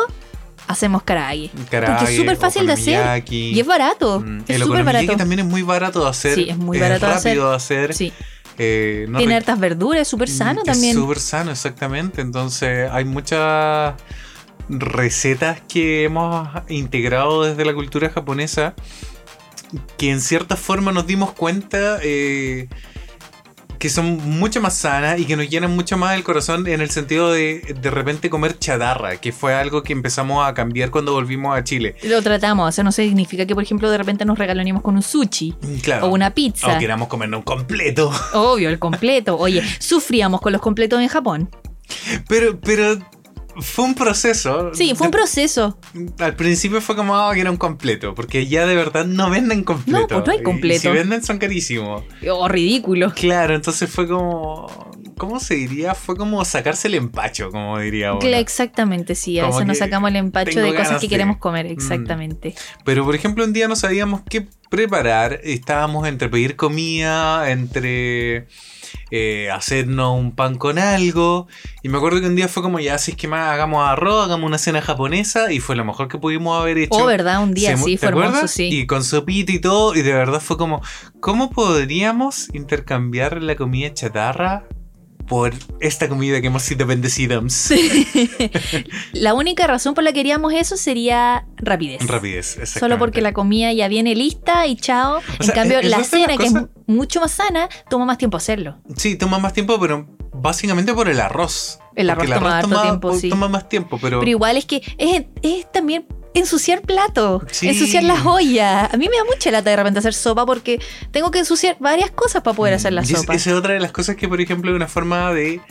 hacemos karaage. Karage, Porque es súper fácil de hacer y es barato. Mm, Es súper barato. también es muy barato de hacer. Sí, es muy barato de hacer. rápido de hacer. Sí. eh, no Tiene hartas verduras, es súper sano Es también. súper sano, exactamente. Entonces, hay muchas recetas que hemos integrado desde la cultura japonesa que en cierta forma nos dimos cuenta eh, que son mucho más sanas y que nos llenan mucho más el corazón en el sentido de de repente comer chatarra, que fue algo que empezamos a cambiar cuando volvimos a Chile. Lo tratamos, eso no significa que, por ejemplo, de repente nos regaloneamos con un sushi Claro. o una pizza. O queramos comernos un completo. Obvio, el completo. Oye, sufríamos con los completos en Japón. Pero, pero fue un proceso. Sí, fue un proceso. Al principio fue como ah, que era un completo, porque ya de verdad no venden completo. No, pues no hay Y completo. si venden son carísimos. Oh, ridículo. Claro, entonces fue como. ¿Cómo se diría? Fue como sacarse el empacho, como diría. Cla- Exactamente, sí. A Como veces nos sacamos el empacho de cosas que de- queremos comer. Mm. Exactamente. Pero por ejemplo, un día no sabíamos qué preparar. Estábamos entre pedir comida, entre eh, hacernos un pan con algo. Y me acuerdo que un día fue como, ya, si es que más hagamos arroz, hagamos una cena japonesa. Y fue lo mejor que pudimos haber hecho. Oh, ¿verdad? Un día sí, ¿te fue hermoso, sí. Y con sopita y todo, y de verdad fue como, ¿cómo podríamos intercambiar la comida chatarra por esta comida que hemos sido bendecidos? *laughs* La única razón por la que queríamos eso sería rapidez. Rapidez, Solo exactamente. porque la comida ya viene lista y chao. en sea, cambio, ¿es- la cena, que es mucho más sana, toma más tiempo hacerlo. Sí, toma más tiempo, pero básicamente por el arroz. El arroz toma harto tiempo, sí. Toma más tiempo, pero... Pero igual es que es, es también ensuciar plato, Sí. ensuciar las ollas. A mí me da mucha lata de repente hacer sopa porque tengo que ensuciar varias cosas para poder hacer la Y sopa. Esa es otra de las cosas que, por ejemplo, es una forma de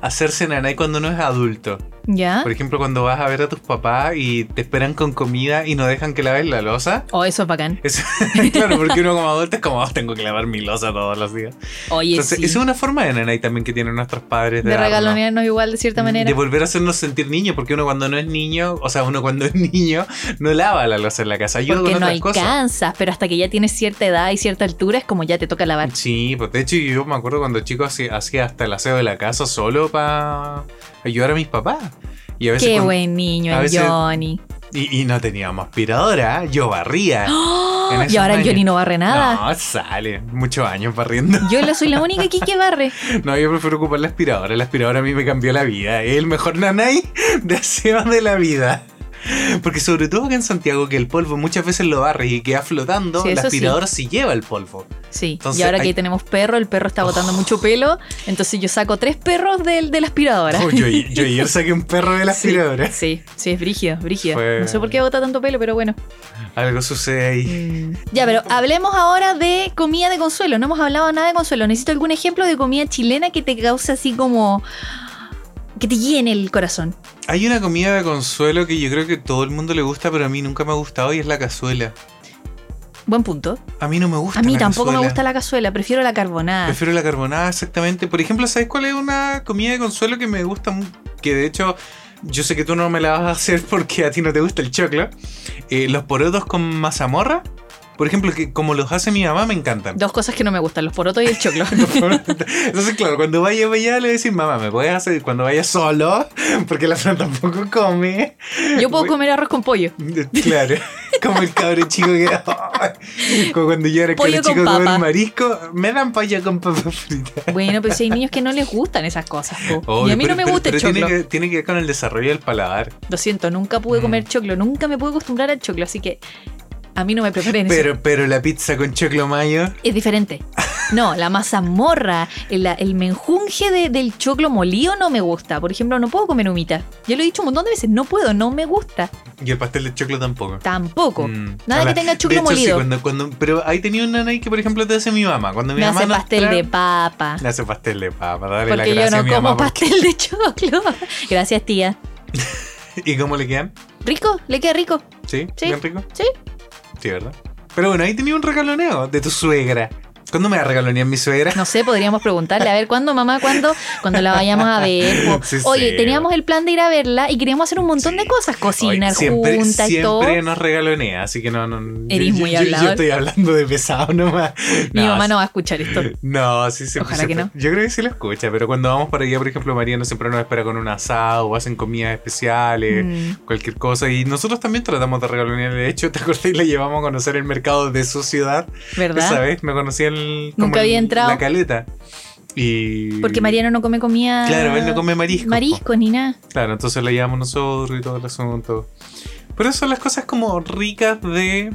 hacerse nanay cuando uno es adulto. ¿Ya? Por ejemplo, cuando vas a ver a tus papás y te esperan con comida y no dejan que laves la losa. Oh, eso es bacán. Eso- *laughs* claro, porque uno como adulto es como, "Oh, tengo que lavar mi losa todos los días. Oye, Entonces, sí. esa es una forma de nanay también que tienen nuestros padres de, de regalonearnos igual de cierta manera. De volver a hacernos sentir niños, porque uno cuando no es niño, o sea, uno cuando es niño, no lava la losa en la casa, ayuda porque con no otras cosas. alcanzas, pero hasta que ya tienes cierta edad y cierta altura es como ya te toca lavar. Sí, pues de hecho yo me acuerdo cuando chico hacía, hacía hasta el aseo de la casa solo para ayudar a mis papás. Y a veces Qué buen niño, el veces- Johnny. y, y no teníamos aspiradora, yo barría. *gasps* ¡Oh! Y ahora años. Johnny no barre nada. No, sale, muchos años barriendo. Yo la soy la única aquí que barre. *laughs* No, yo prefiero ocupar la aspiradora. La aspiradora a mí me cambió la vida. Es el mejor nanay de de la vida. Porque sobre todo acá en Santiago, que el polvo muchas veces lo barres y queda flotando, Sí, la eso sí. lleva el polvo. Sí, Entonces, y ahora hay- que tenemos perro, el perro está botando mucho pelo, entonces yo saco tres perros del, de la aspiradora. Oh, yo, yo *laughs* ayer saqué un perro de la Sí, aspiradora. Sí, sí, es brígido, brígido. Fue- No sé por qué bota tanto pelo, pero bueno. Algo sucede ahí. Mm. Ya, pero hablemos ahora de comida de consuelo. No hemos hablado nada de consuelo. Necesito algún ejemplo de comida chilena que te cause así como... que te llene el corazón. Hay una comida de consuelo que yo creo que todo el mundo le gusta, pero a mí nunca me ha gustado y es la cazuela. Buen punto. A mí no me gusta. A mí la tampoco me gusta la cazuela, prefiero la carbonada. Prefiero la carbonada, exactamente. Por ejemplo, ¿sabes cuál es una comida de consuelo que me gusta? Que de hecho, yo sé que tú no me la vas a hacer *laughs* porque a ti no te gusta el choclo. Eh, los porotos con mazamorra. Por ejemplo, que como los hace mi mamá, me encantan. Dos cosas que no me gustan, los porotos y el choclo. *laughs* Entonces, claro, cuando vaya para allá le decís, mamá, ¿me puedes hacer cuando vaya solo? *laughs* Porque la Fran tampoco come. Yo puedo comer arroz con pollo. Claro. *laughs* Como el cabrón chico que. Como cuando yo era el Pollo chico con el marisco, me dan pollo con papa frita. Bueno, pero si hay niños que no les gustan esas cosas. Obvio, y a mí pero- no me pero- gusta el pero tiene choclo. que, tiene que ver con el desarrollo del paladar. Lo siento, nunca pude Mm. comer choclo. Nunca me pude acostumbrar al choclo. Así que a mí no me preparen eso. Pero, pero la pizza con choclo mayo. Es diferente. No, la mazamorra, el, el menjunje de- del choclo molido no me gusta. Por ejemplo, no puedo comer humita. Ya lo he dicho un montón de veces, no puedo, no me gusta. Y el pastel de choclo tampoco. Tampoco. Mm. Nada Ahora, que tenga choclo de hecho, sí, molido. cuando, cuando, pero ahí tenía un nanay que, por ejemplo, te hace mi mamá. Cuando mi me mamá hace pastel trae- de papa. Le hace pastel de papa. Dale la Porque yo gracia a no mi como mamá. porque- pastel de choclo. *laughs* Gracias, tía. *laughs* ¿Y cómo le quedan? ¿Rico? ¿Le queda rico? ¿Sí? Sí. ¿Bien rico? Sí. Pero bueno, ahí tenía un regaloneo de tu suegra. ¿Cuándo me va a regalonear mi suegra? No sé, podríamos preguntarle, a ver, ¿cuándo, mamá? ¿Cuándo? Cuando la vayamos a ver. Sí, Oye, sí. teníamos el plan de ir a verla y queríamos hacer un montón Sí. de cosas, cocinar siempre, juntas y todo. siempre nos regalonea, así que no, no. Eres yo- muy yo, yo- estoy hablando de pesado nomás. Mi mamá no va a escuchar esto. No, sí, siempre. Ojalá que no. Yo creo que sí lo escucha, pero cuando vamos para allá, por ejemplo, Mariano siempre nos espera con un asado o hacen comidas especiales, Mm. cualquier cosa. Y nosotros también tratamos de regalonear. De hecho, ¿te acordás? Le llevamos a conocer el mercado de su ciudad. ¿Verdad? Esa vez me conocí el. Como Nunca había el- entrado. La caleta. Y. Porque Mariano no come comida. Claro, él no come marisco. Mariscos ni nada. Claro, entonces la llevamos nosotros y todo el asunto. Pero eso son las cosas como ricas de.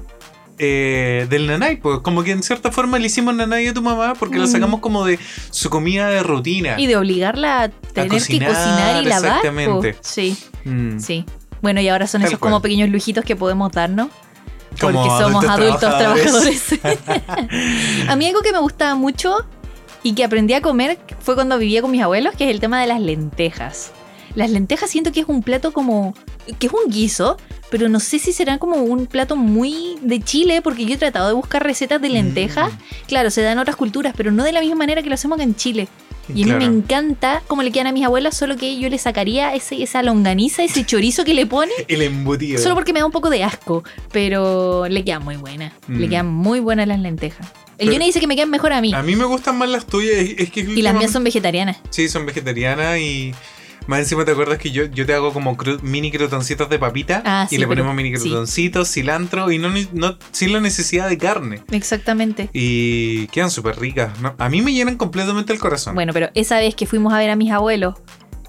eh, del nanay, pues como que en cierta forma le hicimos nanay a tu mamá porque la Mm. sacamos como de su comida de rutina. Y de obligarla a tener cocinar, que cocinar y lavar. po. exactamente. Sí, Mm. sí. Bueno, y ahora son Tal esos cual. como pequeños lujitos que podemos darnos. Porque somos adultos trabajadores. trabajadores. *laughs* a mí algo que me gustaba mucho y que aprendí a comer fue cuando vivía con mis abuelos, que es el tema de las lentejas. Las lentejas siento que es un plato como... que es un guiso, pero no sé si será como un plato muy de Chile, porque yo he tratado de buscar recetas de lentejas. Claro, se dan en otras culturas, pero no de la misma manera que lo hacemos acá en Chile. Y a mí me encanta cómo le quedan a mis abuelas, solo que yo le sacaría ese, esa longaniza, ese chorizo que le pone, *laughs* El embutido. solo porque me da un poco de asco, pero le quedan muy buenas. Le Mm. quedan muy buenas las lentejas. El Johnny dice que me quedan mejor a mí. A mí me gustan más las tuyas. Es que Y las mías son vegetarianas. Sí, son vegetarianas y. Más encima te acuerdas que yo, yo te hago como cru- mini crotoncitos de papita Ah, y sí, le pero- ponemos mini sí. crotoncitos, cilantro y no, no sin la necesidad de carne. Exactamente. Y quedan súper ricas. ¿no? A mí me llenan completamente el corazón. Bueno, pero esa vez que fuimos a ver a mis abuelos,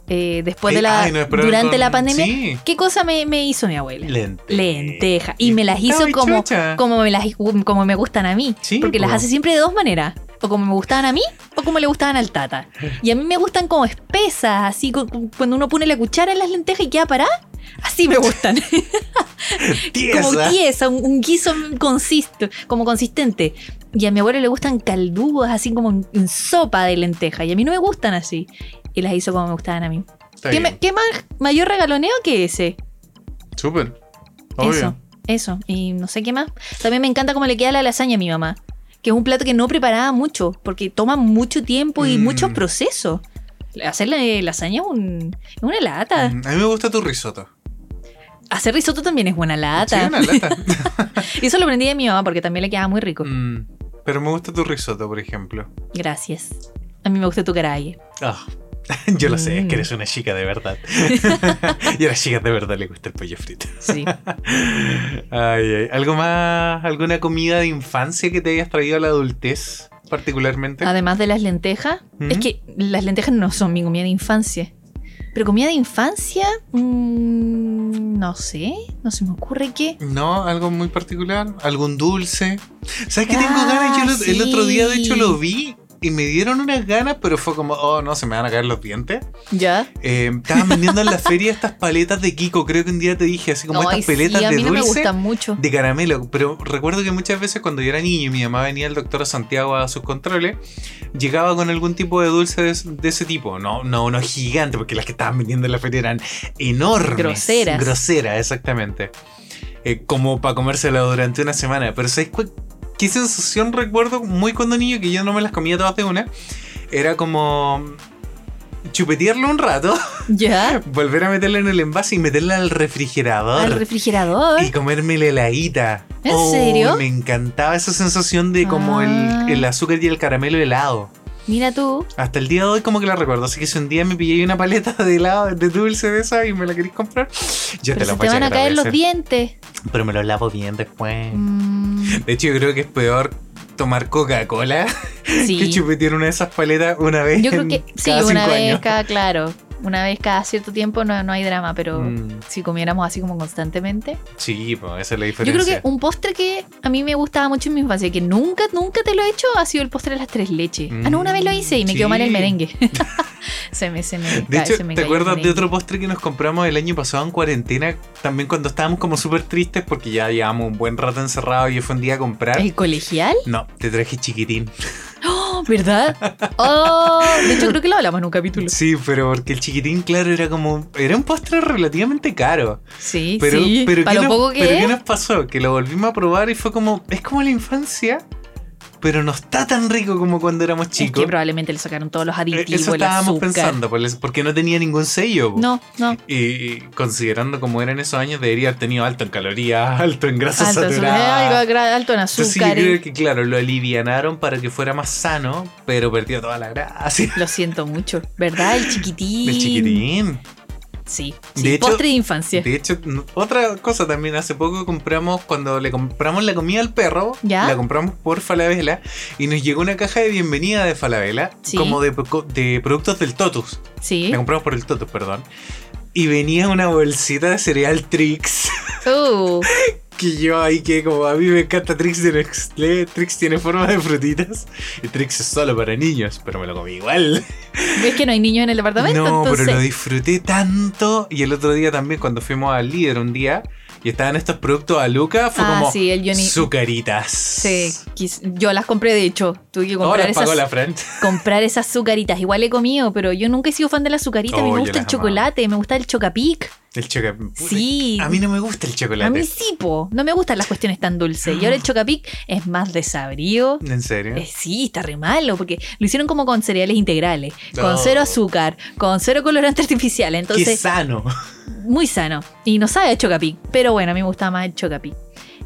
eh, después de la. ay, durante con- la pandemia, Sí. ¿qué cosa me, me hizo mi abuela? Lenteja. Lenteja. Y me las hizo como, chucha. como, me las, como me gustan a mí. Sí, porque las hace siempre de dos maneras. O como me gustaban a mí, o como le gustaban al tata. Y a mí me gustan como espesas, así cu- cu- cuando uno pone la cuchara en las lentejas y queda parada. Así me gustan. *laughs* como Tiesa. tiesa, un, un guiso consiste, como consistente. Y a mi abuelo le gustan caldudos, así como en, en sopa de lenteja. Y a mí no me gustan así. Y las hizo como me gustaban a mí. Está ¿Qué, bien. me- qué más mayor regaloneo que ese? Súper. Obvio. Eso, eso. Y no sé qué más. También me encanta cómo le queda la lasaña a mi mamá. Que es un plato que no preparaba mucho, porque toma mucho tiempo y Mm. muchos procesos. Hacerle lasaña es un- una lata. Mm, A mí me gusta tu risotto. Hacer risotto también es buena Sí, lata. una lata. *laughs* Y eso lo aprendí de mi mamá porque también le quedaba muy rico. Mm, Pero me gusta tu risotto, por ejemplo. Gracias. A mí me gusta tu caraye. Ah, *laughs* yo lo sé, es Mm. que eres una chica de verdad. *laughs* *laughs* y a las chicas de verdad le gusta el pollo frito. Sí. Ay, ay. ¿Algo más? ¿Alguna comida de infancia que te hayas traído a la adultez, particularmente? Además de las lentejas, ¿Mm? es que las lentejas no son mi comida de infancia. Pero comida de infancia, mm, no sé, no se me ocurre qué. No, algo muy particular, algún dulce. ¿Sabes que tengo Ah, ganas? Yo el otro día, de hecho, lo vi y me dieron unas ganas, pero fue como, oh, no, se me van a caer los dientes. ¿Ya? Eh, estaban vendiendo en la feria estas paletas de Kiko, creo que un día te dije, así como estas paletas sí, a de no me dulce. gustan mucho. de caramelo, pero recuerdo que muchas veces cuando yo era niño y mi mamá venía al doctor Santiago a sus controles, llegaba con algún tipo de dulce de, de ese tipo. No, no, no gigante, porque las que estaban vendiendo en la feria eran enormes. Groseras. Groseras, exactamente. Eh, como para comérsela durante una semana. Pero ¿sabes cuál- qué sensación recuerdo muy cuando niño que yo no me las comía todas de una? Era como chupetearlo un rato, *laughs* ¿Ya? volver a meterla en el envase y meterla al refrigerador. Al refrigerador. Y comerme la heladita. ¿En Oh, serio? Me encantaba esa sensación de como Ah. el, el azúcar y el caramelo helado. Mira tú. Hasta el día de hoy como que la recuerdo. Así que si un día me pillé una paleta de helado de dulce de esa y me la queréis comprar, yo Pero te la voy te van a caer los dientes. Pero me lo lavo bien después. Mm, De hecho, yo creo que es peor tomar Coca-Cola *laughs* que chupetear una de esas paletas una vez Yo creo en que sí, cada una vez años. cada, claro. Una vez cada cierto tiempo no, no hay drama, pero Mm, si comiéramos así como constantemente. sí, pues esa es la Yo diferencia. creo que un postre que a mí me gustaba mucho en mi infancia, que nunca, nunca te lo he hecho, ha sido el postre de las tres leches. Ah, no, una vez lo hice y me quedó mal el Sí. merengue. *laughs* *laughs* se me, se me, De hecho, se me ¿te acuerdas de otro postre que nos compramos el año pasado en cuarentena? También cuando estábamos como súper tristes porque ya llevamos un buen rato encerrados y yo fui un día a comprar. ¿El colegial? No, te traje chiquitín. Oh, *gasps* *laughs* ¿Verdad? Oh, de hecho creo que lo hablamos en un capítulo. Sí, pero porque el chiquitín, claro, era como. Era un postre relativamente caro. Sí, Pero, sí. pero, ¿qué lo nos- poco que pero es. ¿qué nos pasó? Que lo volvimos a probar y fue como. Es como la infancia, pero no está tan rico como cuando éramos Es chicos. que probablemente le sacaron todos los Eh, aditivos, Eso el estábamos azúcar. pensando, pues, porque no tenía ningún sello. po. No, no. Y, considerando cómo eran esos años, debería haber tenido alto en calorías, *laughs* alto en grasa Alto, en azúcar, saturada. algo alto en Entonces sí, yo azúcar. creo que claro, lo alivianaron para que fuera más sano, pero perdió toda la grasa. Lo siento mucho. ¿Verdad? El chiquitín. *laughs* El chiquitín. Sí. De sí. hecho- Postre de infancia. De hecho, otra cosa también, hace poco compramos, cuando le compramos la comida al perro, ¿Ya? la compramos por Falabella y nos llegó una caja de bienvenida de Falabella, Sí. como de productos del Totus. Sí. La compramos por el Totus, perdón. Y venía una bolsita de cereal Trix. Uh, *laughs* Que yo ahí que como a mí me encanta Trix de Nestlé, Trix tiene forma de frutitas y Trix es solo para niños, pero me lo comí igual. ¿Ves que no hay niños en el departamento? No, Entonces, pero lo disfruté tanto. Y el otro día también, cuando fuimos al líder un día y estaban estos productos a Luca, fue Ah, como sí, el Johnny- sucaritas. Sí, yo las compré de hecho. Tuve que Oh, comprar, pagó esas, la Fran. *laughs* comprar esas azucaritas. Igual he comido, pero yo nunca he sido fan de las mí Oh, me gusta el amaba. chocolate, me gusta el chocapic. El chocolate. Sí. A mí no me gusta el chocolate. A mí sí, po. No me gustan las cuestiones tan dulces. Y ahora el *gasps* chocapic es más desabrido. ¿En serio? Eh, sí, está re malo, porque lo hicieron como con cereales integrales, con Oh. cero azúcar, con cero colorante artificial. Qué Entonces, sano. muy sano. Y no sabe a chocapic. Pero bueno, a mí me gusta más el chocapic.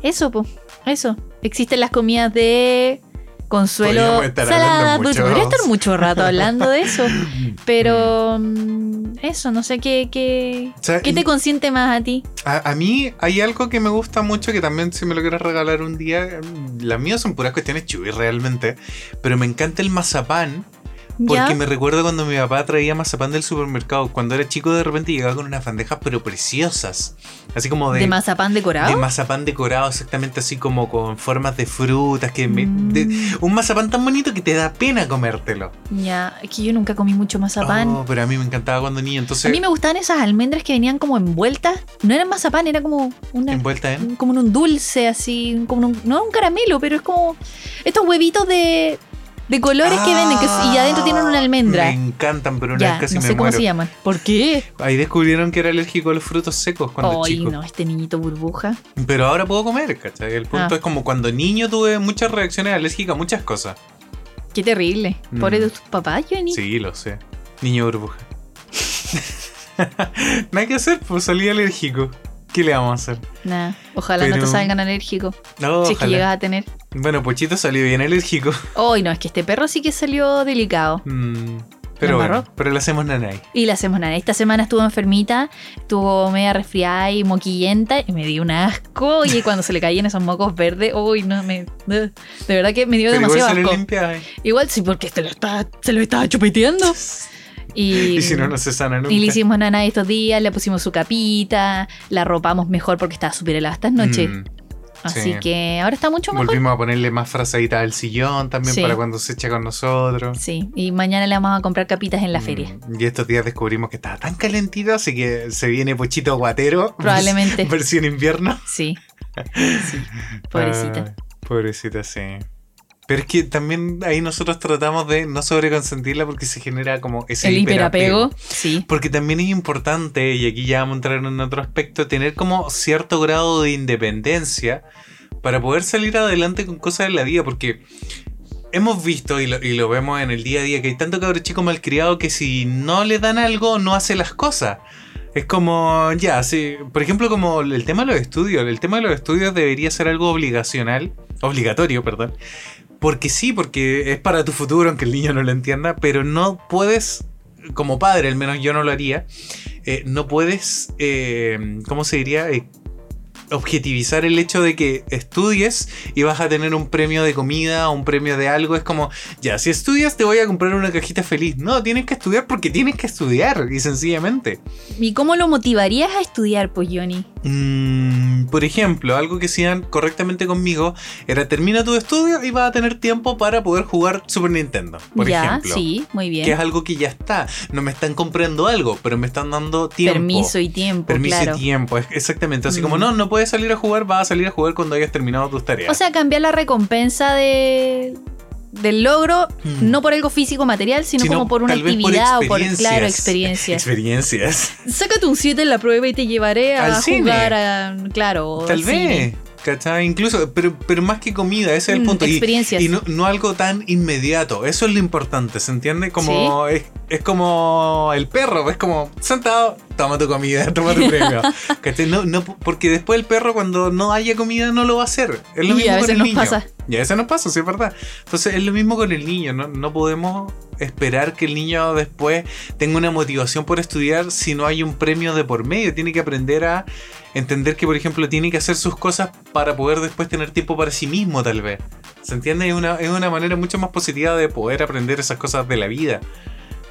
Eso, po. Eso. Existen las comidas de consuelo estar salada. Pues, mucho. podría estar mucho rato hablando de eso. *laughs* Pero mm, eso, no sé qué, qué, O sea, qué te consiente más a ti. A, a mí hay algo que me gusta mucho que también si me lo quieres regalar un día, mm, las mías son puras cuestiones chubis realmente, pero me encanta el mazapán porque ¿Ya? me recuerda cuando mi papá traía mazapán del supermercado. Cuando era chico de repente llegaba con unas bandejas pero preciosas, así como de... ¿De mazapán decorado? de mazapán decorado, exactamente así como con formas de frutas. que me- Mm. de- Un mazapán tan bonito que te da pena comértelo. Ya, es que yo nunca comí mucho mazapán. Oh, pero a mí me encantaba cuando niño. Entonces, A mí me gustaban esas almendras que venían como envueltas. No eran mazapán, era como una envuelta en. como en un dulce así, como en un- no un caramelo, pero es como estos huevitos de, de colores que venden que, y adentro tienen una almendra. Me encantan, pero una Ya, vez casi no me sé cómo muero. se llaman. ¿Por qué? Ahí descubrieron que era alérgico a los frutos secos cuando Ay, chico. no, este niñito burbuja. Pero ahora puedo comer, ¿cachai? El punto Ah. es como cuando niño tuve muchas reacciones alérgicas a muchas cosas. Qué terrible. Mm. Pobre de tus papás, Johnny. Sí, lo sé. Niño burbuja. *laughs* Nada que hacer, pues salí alérgico. ¿Qué le vamos a hacer? Nah, ojalá no te salgan alérgicos. No, Si es que ojalá. llegas a tener. Bueno, Pochito salió bien alérgico. Ay, no, es que este perro sí que salió delicado. Mm, pero ¿La bueno, pero le hacemos nanay. Y le hacemos nada. Esta semana estuvo enfermita, estuvo media resfriada y moquillenta y me dio un asco. Y cuando se le caían esos mocos verdes, uy, no, me. De verdad que me dio Pero igual demasiado se le asco. limpia. eh. Igual sí, porque este lo está, se lo estaba chupeteando. Y, *laughs* Y si no, no se sana nunca. y le hicimos nana estos días, le pusimos su capita, la arropamos mejor porque estaba súper helada estas noches. Mm, Así sí. que ahora está mucho mejor. Volvimos a ponerle más frazaditas al sillón también Sí. para cuando se echa con nosotros. Sí, y mañana le vamos a comprar capitas en la Mm, feria. Y estos días descubrimos que estaba tan calentito, así que se viene Pochito Guatero. Probablemente. vers- *laughs* Versión invierno. Sí. *laughs* sí. Pobrecita. Ah, pobrecita, sí. Pero es que también ahí nosotros tratamos de no sobreconsentirla porque se genera como ese El hiperapego. Sí. Porque también es importante, y aquí ya vamos a entrar en otro aspecto, tener como cierto grado de independencia para poder salir adelante con cosas en la vida. Porque hemos visto y lo, y lo vemos en el día a día que hay tanto cabro chico malcriado que si no le dan algo no hace las cosas. Es como, ya, sí. Por ejemplo, como el tema de los estudios. El tema de los estudios debería ser algo obligacional, obligatorio, perdón, Porque sí, porque es para tu futuro, aunque el niño no lo entienda, pero no puedes, como padre, al menos yo no lo haría, eh, no puedes, eh, ¿cómo se diría? Eh, objetivizar el hecho de que estudies y vas a tener un premio de comida o un premio de algo. Es como, ya, si estudias te voy a comprar una cajita feliz. No, tienes que estudiar porque tienes que estudiar, y sencillamente. ¿Y cómo lo motivarías a estudiar, pues, Johnny? Mm, por ejemplo, algo que hacían correctamente conmigo era termina tu estudio y vas a tener tiempo para poder jugar Super Nintendo, por ya, ejemplo. sí, muy bien. Que es algo que ya está. No me están comprando algo, pero me están dando tiempo. Permiso y tiempo, Permiso claro. y tiempo, exactamente. Así como Mm. no, no puedes salir a jugar, vas a salir a jugar cuando hayas terminado tus tareas. O sea, cambiar la recompensa de del logro, Mm. no por algo físico material, sino, Sino como por una por actividad o por, claro, *laughs* experiencias. experiencias. Sácate un 7 en la prueba y te llevaré a Al cine. jugar a. Claro, Tal cine. vez. ¿Cachai? Incluso, pero, pero más que comida, ese es el Mm, punto. Y- experiencias. Y, no, no algo tan inmediato. Eso es lo importante, ¿se entiende? Como es, es como el perro, es como sentado, toma tu comida, *laughs* toma tu premio. No, no, porque después el perro cuando no haya comida no lo va a hacer. Es lo Y mismo a con veces el nos niño. pasa. Y a veces nos pasa, sí es verdad. Entonces es lo mismo con el niño. No, no podemos esperar que el niño después tenga una motivación por estudiar si no hay un premio de por medio. Tiene que aprender a entender que, por ejemplo, tiene que hacer sus cosas para poder después tener tiempo para sí mismo, tal vez. ¿Se entiende? Es una, es una manera mucho más positiva de poder aprender esas cosas de la vida.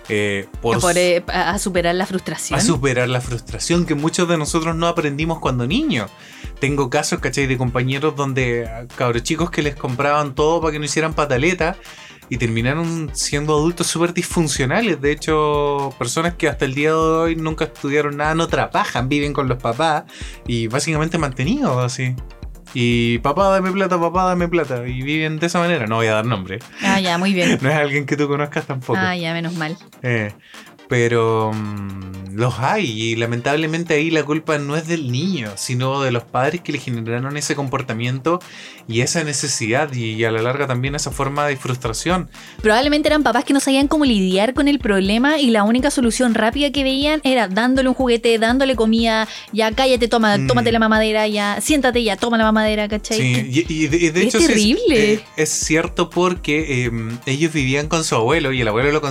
Eh, por, Por, eh, a superar la frustración. a superar la frustración que muchos de nosotros no aprendimos cuando niños. Tengo casos, ¿cachai? De compañeros donde a cabros chicos que les compraban todo para que no hicieran pataleta y terminaron siendo adultos súper disfuncionales. De hecho, personas que hasta el día de hoy nunca estudiaron nada, no trabajan, viven con los papás y básicamente mantenidos así. Y papá, dame plata, papá, dame plata. Y viven de esa manera. No voy a dar nombre. Ah, ya, muy bien. *laughs* No es alguien que tú conozcas tampoco. Ah, ya, menos mal. Eh, pero mm, los hay y lamentablemente ahí la culpa no es del niño, sino de los padres que le generaron ese comportamiento y esa necesidad y a la larga también esa forma de frustración. Probablemente eran papás que no sabían cómo lidiar con el problema y la única solución rápida que veían era dándole un juguete, dándole comida, ya cállate, toma, Mm. tómate la mamadera, ya siéntate, ya toma la mamadera, ¿cachai? Sí, y, y de, es hecho sí terrible. eh, es cierto porque eh, ellos vivían con su abuelo y el abuelo lo,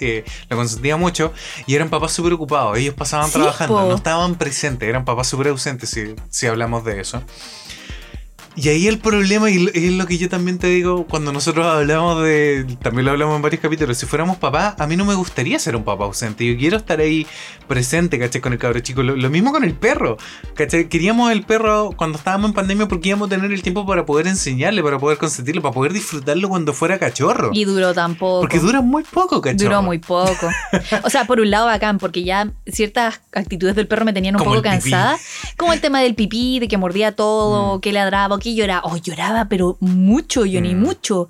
eh, lo consentía mucho y eran papás súper ocupados. Ellos pasaban Sí, trabajando, po. no estaban presentes, eran papás súper ausentes si, si hablamos de eso. Y ahí el problema, y es lo que yo también te digo cuando nosotros hablamos de. También lo hablamos en varios capítulos. Si fuéramos papás, a mí no me gustaría ser un papá ausente. Yo quiero estar ahí presente, ¿cachai? Con el cabro chico. Lo, lo mismo con el perro, ¿cachai? Queríamos el perro cuando estábamos en pandemia porque íbamos a tener el tiempo para poder enseñarle, para poder consentirlo, para poder disfrutarlo cuando fuera cachorro. Y duró tampoco. Porque dura muy poco, cachorro. Duró muy poco. O sea, por un lado bacán, porque ya ciertas actitudes del perro me tenían un Como poco cansada. Como el tema del pipí, de que mordía todo, Mm. que ladraba, que lloraba. Oh, lloraba, pero mucho, yo ni Mm. mucho.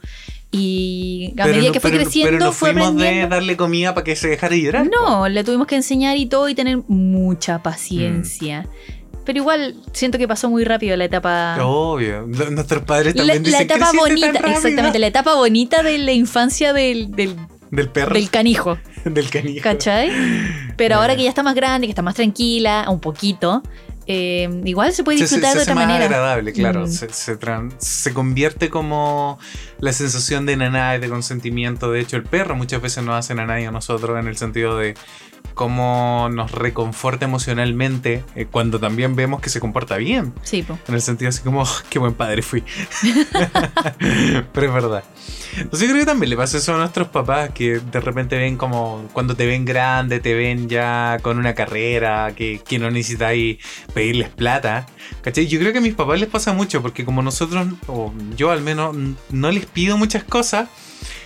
Y a Pero medida no- que fue pero- creciendo, pero no fue fuimos de aprendiendo. darle comida para que se dejara de llorar. po. No, le tuvimos que enseñar y todo y tener mucha Mm. paciencia. Pero igual siento que pasó muy rápido la etapa. Obvio. Nuestros padres La, también la dicen etapa "Creciste tan bonita, rápido". exactamente, la etapa bonita de la infancia del, del, Del perro. del canijo. *laughs* Del canijo. ¿Cachai? Pero ahora Ya. que ya está más grande, que está más tranquila, un poquito, eh, igual se puede se- disfrutar se de otra más manera. agradable, claro. Mm. Se, convierte como la sensación de naná y de consentimiento. De hecho, el perro muchas veces nos hace naná a nosotros en el sentido de cómo nos reconforta emocionalmente eh, cuando también vemos que se comporta bien. Sí, po. En el sentido así como, "Oh, qué buen padre fui. *laughs* Pero es verdad. Entonces yo creo que también le pasa eso a nuestros papás que de repente ven como cuando te ven grande, te ven ya con una carrera, que, que no necesitáis pedirles plata. ¿Cachai? Yo creo que a mis papás les pasa mucho porque como nosotros, o yo al menos, no les pido muchas cosas.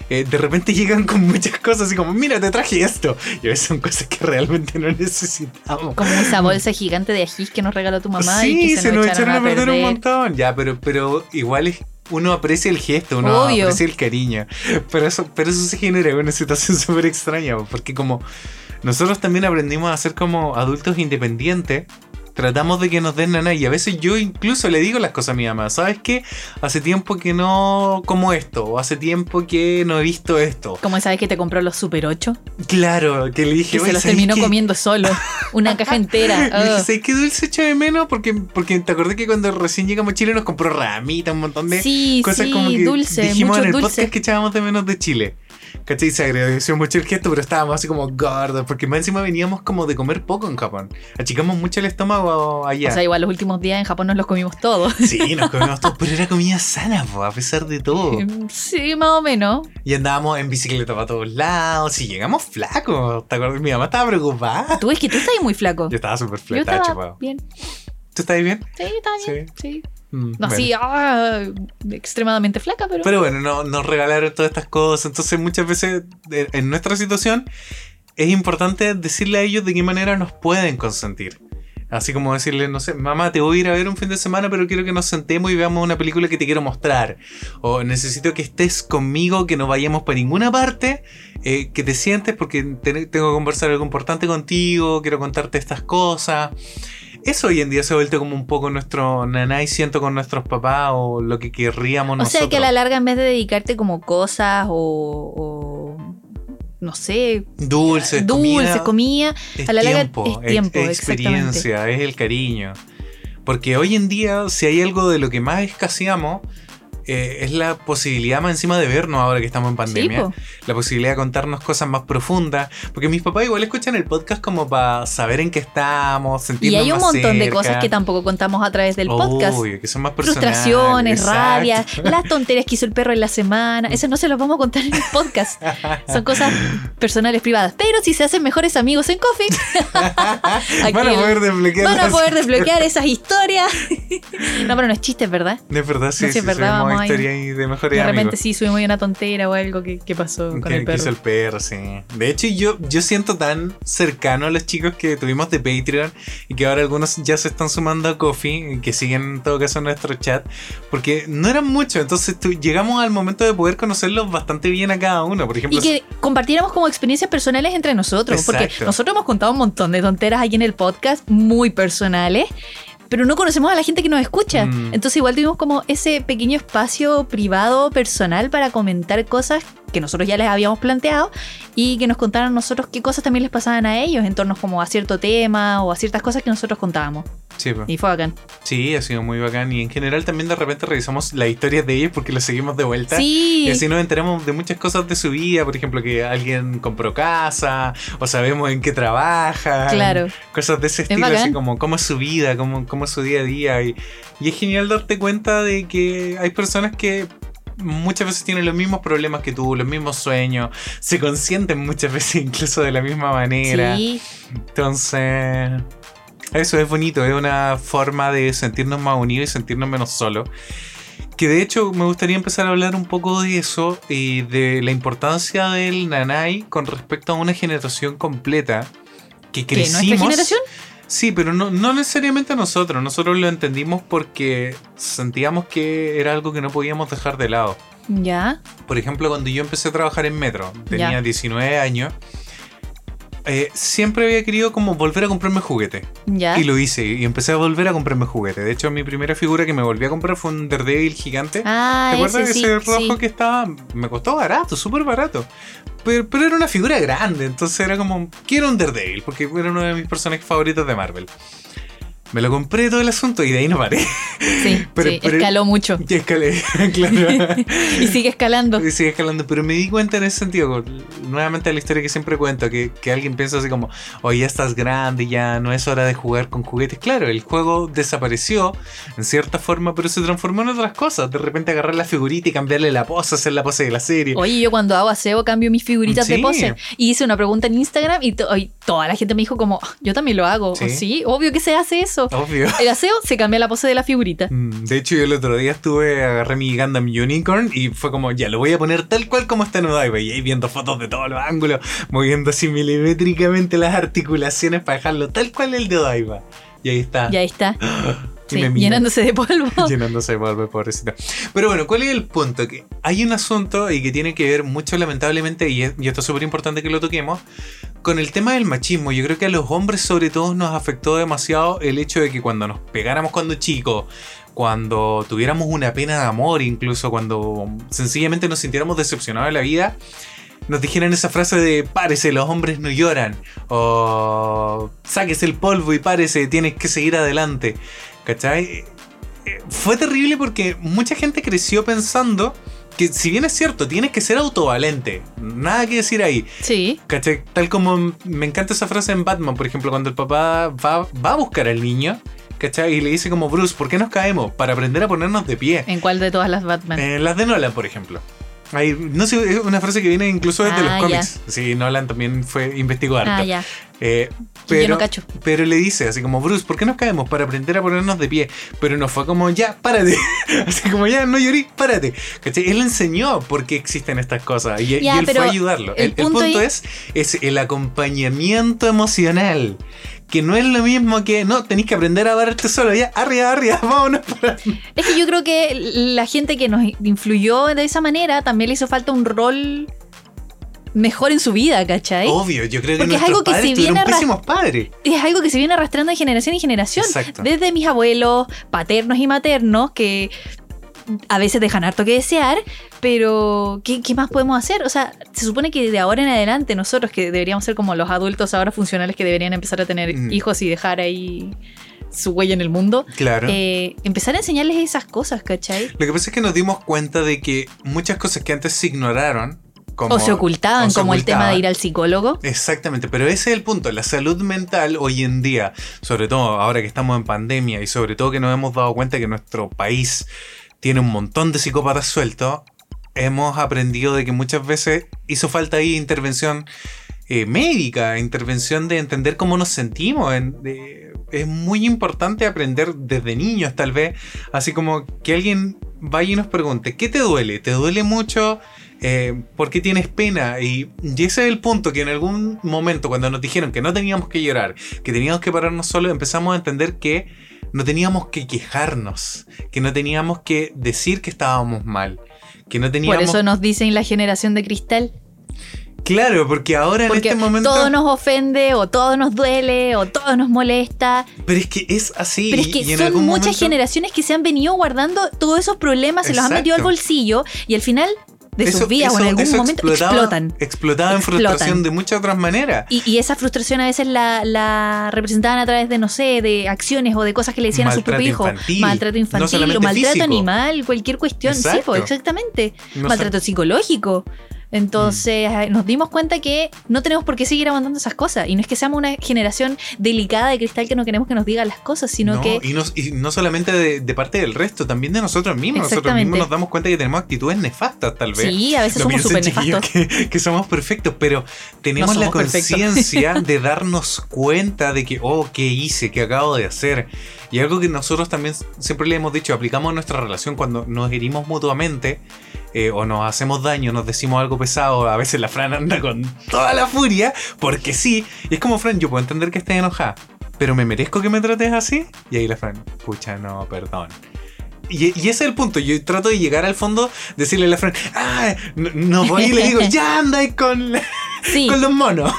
Eh, de repente llegan con muchas cosas así como, mira, te traje esto. Y a veces son cosas que realmente no necesitamos. Como esa bolsa gigante de ajís que nos regaló tu mamá sí, y que se, nos echaron, a perder. un montón. Ya, pero, pero igual es, uno aprecia el gesto, uno Obvio. aprecia el cariño. Pero eso, pero eso se genera una situación *laughs* súper extraña, porque como nosotros también aprendimos a ser como adultos independientes, tratamos de que nos den nana y a veces yo incluso le digo las cosas a mi mamá, ¿sabes qué? Hace tiempo que no como esto, o hace tiempo que no he visto esto. Como sabes que te compró los Super 8, Claro, que le dije, que "Oye, se los ¿sabes terminó comiendo solo. Una caja entera. *laughs* Le dije, Ugh. ¿sabes qué dulce echa de menos? Porque, porque te acordé que cuando recién llegamos a Chile nos compró ramita, un montón de Sí, cosas sí, como que dulce, dijimos mucho en el dulce. podcast que echábamos de menos de Chile. ¿Cachai? Se agradeció mucho el gesto, pero estábamos así como gordos, porque más encima veníamos como de comer poco en Japón. Achicamos mucho el estómago allá. O sea, igual los últimos días en Japón nos los comimos todos. *laughs* sí, nos comimos *laughs* todo, pero era comida sana, po, a pesar de todo. Sí, más o menos. Y andábamos en bicicleta para todos lados, y llegamos flacos. ¿Te acuerdas? Mi mamá estaba preocupada. Tú es que tú estás muy flaco. Yo estaba súper Yo flaco, estaba bien. ¿Tú estás bien? Sí, estaba bien. Sí. Mm, No bueno. así, ah, extremadamente flaca, pero. Pero bueno, no- nos regalaron todas estas cosas. Entonces, muchas veces eh, en nuestra situación es importante decirle a ellos de qué manera nos pueden consentir. Así como decirle, no sé, mamá, te voy a ir a ver un fin de semana, pero quiero que nos sentemos y veamos una película que te quiero mostrar. O necesito que estés conmigo, que no vayamos para ninguna parte, eh, que te sientes porque te- tengo que conversar algo importante contigo, quiero contarte estas cosas. Eso hoy en día se ha vuelto como un poco nuestro nanay siento con nuestros papás o lo que querríamos o nosotros. sea que a la larga, en vez de dedicarte como cosas o. o, no sé. Dulces, dulces, comida. es a la larga tiempo, es tiempo, experiencia, es el cariño. Porque hoy en día, si hay algo de lo que más escaseamos, eh, es la posibilidad más encima de vernos ahora que estamos en pandemia. la posibilidad de contarnos cosas más profundas. Porque mis papás igual escuchan el podcast como para saber en qué estamos, Y sentirnos hay un más montón de cosas que tampoco contamos a través del podcast. Obvio, que son más personales. Frustraciones, exacto. rabias, *laughs* las tonterías que hizo el perro en la semana. Eso no se los vamos a contar en el podcast. Son cosas personales privadas. Pero si se hacen mejores amigos en Coffee, *laughs* *laughs* Van a poder desbloquear van a poder desbloquear esas historias. No, pero no es chiste, ¿verdad? De verdad, sí, No, sí, sí, es verdad, vamos historia ahí de mejores De repente amigos. sí subimos una tontera o algo que, que pasó con Que- el que hizo perro. el perro, sí. De hecho, yo, yo siento tan cercano a los chicos que tuvimos de Patreon y que ahora algunos ya se están sumando a Coffee, y que siguen en todo caso nuestro chat, porque no eran muchos, entonces tu- llegamos al momento de poder conocerlos bastante bien a cada uno. Por ejemplo, Y que compartiéramos como experiencias personales entre nosotros. Porque Exacto. nosotros hemos contado un montón de tonteras aquí en el podcast, muy personales. Pero no conocemos a la gente que nos escucha. Mm. Entonces igual tuvimos como ese pequeño espacio privado, personal, para comentar cosas que nosotros ya les habíamos planteado y que nos contaran nosotros qué cosas también les pasaban a ellos en torno como a cierto tema o a ciertas cosas que nosotros contábamos. sí, po. Y fue bacán. Sí, ha sido muy bacán. Y en general también de repente revisamos las historias de ellos porque los seguimos de vuelta. Sí. Y así nos enteramos de muchas cosas de su vida, por ejemplo, que alguien compró casa, o sabemos en qué trabaja. Claro. Cosas de ese estilo, bacán. así como cómo es su vida, cómo, cómo es su día a día. Y, y es genial darte cuenta de que hay personas que muchas veces tienen los mismos problemas que tú, los mismos sueños, se consienten muchas *laughs* veces incluso de la misma manera. Sí. Entonces, eso es bonito, es una forma de sentirnos más unidos y sentirnos menos solos. Que de hecho me gustaría empezar a hablar un poco de eso y de la importancia del nanay con respecto a una generación completa que ¿Qué? crecimos. ¿Nuestra generación? Sí, pero no, no necesariamente nosotros. Nosotros lo entendimos porque sentíamos que era algo que no podíamos dejar de lado. Ya. Por ejemplo, cuando yo empecé a trabajar en Metro, tenía Ya. 19 años, eh, siempre había querido como volver a comprarme juguete. Ya. Y lo hice, y empecé a volver a comprarme juguete. De hecho, mi primera figura que me volví a comprar fue un Daredevil gigante. Ah, ¿Te acuerdas ese sí, ese rojo sí. que estaba? Me costó barato, súper barato. Pero, pero era una figura grande, entonces era como, quiero un Daredevil, porque era uno de mis personajes favoritos de Marvel. Me lo compré todo el asunto y de ahí no paré. Sí, *laughs* Pero- sí, pero- escaló mucho. Y escalé, *laughs* claro. *laughs* y sigue escalando. Y sigue escalando, pero me di cuenta en ese sentido, con- nuevamente la historia que siempre cuento, que, que alguien piensa así como, oye, ya estás grande, ya no es hora de jugar con juguetes. Claro, el juego desapareció en cierta forma, pero se transformó en otras cosas. De repente agarrar la figurita y cambiarle la pose, hacer la pose de la serie. Oye, yo cuando hago aseo cambio mis figuritas de pose. Y hice una pregunta en Instagram y, to- y toda la gente me dijo como, "Ah, yo también lo hago. Sí. Sí, obvio que se hace eso. Obvio. *laughs* El aseo se cambia la pose de la figurita. Mm, De hecho, yo el otro día estuve, agarré mi Gundam Unicorn y fue como, ya lo voy a poner tal cual como está en Odaiba. Y ahí viendo fotos de todos los ángulos, moviendo así milimétricamente las articulaciones para dejarlo tal cual el de Odaiba. Y ahí está. Y ahí está. *gasps* Sí, llenándose de polvo. *laughs* Llenándose de polvo, pobrecito. Pero bueno, ¿cuál es el punto? Que hay un asunto y que tiene que ver mucho, lamentablemente, y, es- y esto es súper importante que lo toquemos, con el tema del machismo, yo creo que a los hombres sobre todo nos afectó demasiado el hecho de que cuando nos pegáramos cuando chicos, cuando tuviéramos una pena de amor, incluso cuando sencillamente nos sintiéramos decepcionados de la vida, nos dijeran esa frase de párese, los hombres no lloran, o sáquese el polvo y párese, tienes que seguir adelante. ¿Cachai? Eh, Fue terrible porque mucha gente creció pensando que si bien es cierto, tienes que ser autovalente, nada que decir ahí. Sí. ¿Cachai? Tal como me encanta esa frase en Batman, por ejemplo, cuando el papá va, va a buscar al niño, ¿cachai? Y le dice como, Bruce, ¿por qué nos caemos? Para aprender a ponernos de pie. ¿En cuál de todas las Batman? En las de Nolan, por ejemplo. Hay, no sé, es una frase que viene incluso desde Ah, los cómics. Sí, Nolan también fue investigó harto. ah. Eh, Yo pero, no cacho. pero le dice así como, Bruce, ¿por qué nos caemos? Para aprender a ponernos de pie. Pero no fue como, ya, párate. *laughs* así como, ya, no llorí, párate. ¿Cachai? Él enseñó por qué existen estas cosas. Y, y Ya, él pero fue a ayudarlo. el El, el punto punto, ahí- es, es el acompañamiento emocional. Que no es lo mismo que, no, tenéis que aprender a darte solo. Ya, arriba, arriba, *laughs* vámonos. para- Es que yo creo que la gente que nos influyó de esa manera también le hizo falta un rol mejor en su vida, ¿cachai? Obvio, yo creo que Porque es algo que se viene pésimos padres. Es algo que se viene arrastrando de generación en generación. Exacto. Desde mis abuelos paternos y maternos que a veces dejan harto que desear, pero ¿qué, qué más podemos hacer? O sea, se supone que de ahora en adelante nosotros que deberíamos ser como los adultos ahora funcionales que deberían empezar a tener Mm. hijos y dejar ahí su huella en el mundo, Claro. eh, empezar a enseñarles esas cosas, ¿cachai? Lo que pasa es que nos dimos cuenta de que muchas cosas que antes se ignoraron. Como, o se ocultaban, o se como el tema de ir al psicólogo. Exactamente, pero ese es el punto. La salud mental hoy en día, sobre todo ahora que estamos en pandemia y sobre todo que nos hemos dado cuenta que nuestro país tiene un montón de psicópatas sueltos, hemos aprendido de que muchas veces hizo falta ahí intervención eh, médica, intervención de entender cómo nos sentimos. en- de- es muy importante aprender desde niños, tal vez, así como que alguien vaya y nos pregunte, ¿qué te duele? ¿Te duele mucho? Eh, ¿Por qué tienes pena? Y, y ese es el punto que en algún momento, cuando nos dijeron que no teníamos que llorar, que teníamos que pararnos solos, empezamos a entender que no teníamos que quejarnos, que no teníamos que decir que estábamos mal, que no Por teníamos... eso nos dicen la generación de cristal. Claro, porque ahora Porque en este momento... todo nos ofende, o todo nos duele, o todo nos molesta. Pero es que es así. Pero es y que en son muchas momento- generaciones que se han venido guardando todos esos problemas, se los han metido al bolsillo y al final de sus Eso- vidas o en algún momento explotaba- explotan. Explotaba en Explotan. frustración de muchas otras maneras. Y, y esa frustración a veces la, la representaban a través de, no sé, de acciones o de cosas que le decían a su propio hijo. infantil. Maltrato infantil o maltrato físico. animal, cualquier cuestión. Sí, pues, exactamente. No maltrato psicológico. Entonces Mm. eh, nos dimos cuenta que no tenemos por qué seguir aguantando esas cosas. Y no es que seamos una generación delicada de cristal que no queremos que nos diga las cosas, sino no, que y, no, y no solamente de, de parte del resto, también de nosotros mismos. Nosotros mismos nos damos cuenta que tenemos actitudes nefastas, tal vez. sí, a veces somos súper nefastos. que, que somos perfectos, pero tenemos No la conciencia *laughs* de darnos cuenta de que, oh, ¿qué hice? ¿Qué acabo de hacer? Y algo que nosotros también siempre le hemos dicho, aplicamos nuestra relación cuando nos herimos mutuamente eh, o nos hacemos daño, nos decimos algo pesado, a veces la Fran anda con toda la furia, porque sí. Y es como, Fran, yo puedo entender que estés enojada, pero ¿me merezco que me trates así? Y ahí la Fran, pucha, no, perdón. Y, y ese es el punto. Yo trato de llegar al fondo, decirle a la Fran, ah, no, no voy y le digo, ya anda ahí con, Sí, con los monos.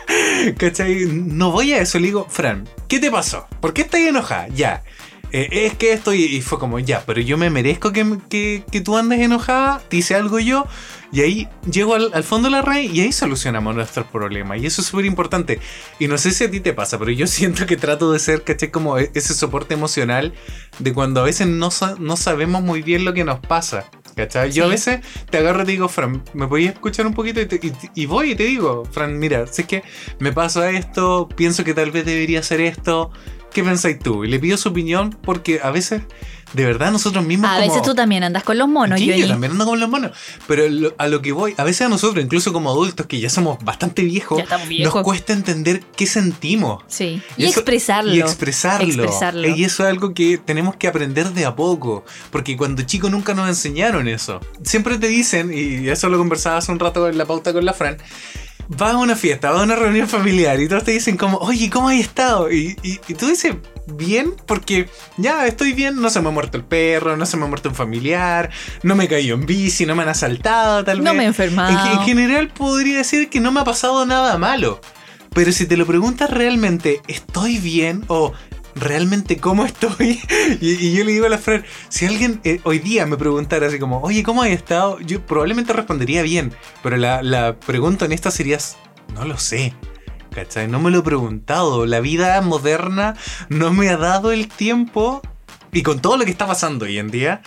*laughs* ¿Cachai? No voy a eso, le digo, Fran, ¿qué te pasó? ¿Por qué estás enojada? Ya. Eh, es que esto y, y fue como, ya, pero yo me merezco que, que, que tú andes enojada, te hice algo yo, y ahí llego al, al fondo de la raíz y ahí solucionamos nuestros problemas. Y eso es súper importante. Y no sé si a ti te pasa, pero yo *laughs* siento que trato de ser, ¿cachai? Como e- ese soporte emocional de cuando a veces no, no sabemos muy bien lo que nos pasa. ¿Cachai? Yo a Sí. veces te agarro y te digo, Fran, ¿me podías escuchar un poquito? Y, te- y- y voy y te digo, Fran, mira, si es que me pasa esto, pienso que tal vez debería hacer esto. ¿Qué pensáis tú? Y le pido su opinión porque a veces, de verdad, nosotros mismos. a como- veces tú también andas con los monos. Sí, yo yo también ando con las manos. Pero lo- a lo que voy, a veces a nosotros, incluso como adultos, que ya somos bastante viejos, nos cuesta entender qué sentimos. Sí. Y, eso- expresarlo. Y expresarlo. Expresarlo. Y eso es algo que tenemos que aprender de a poco. Porque cuando chicos nunca nos enseñaron eso. Siempre te dicen, y eso lo conversaba hace un rato en la pauta con la Fran. Vas a una fiesta, vas a una reunión familiar y todos te dicen como, oye, ¿cómo has estado? Y, y- y tú dices, bien, porque ya estoy bien, no se me ha muerto el perro, no se me ha muerto un familiar, no me he caído en bici, no me han asaltado, tal no vez. me he En, enfermado. en general podría decir que no me ha pasado nada malo. Pero si te lo preguntas realmente, ¿estoy bien? O realmente cómo estoy. *laughs* Y, yo le digo a la Fran, si alguien eh, hoy día me preguntara así como, oye, ¿cómo has estado? Yo probablemente respondería bien. Pero la, la pregunta en esta sería, no lo sé. ¿Cachai? No me lo he preguntado. La vida moderna no me ha dado el tiempo. Y con todo lo que está pasando hoy en día,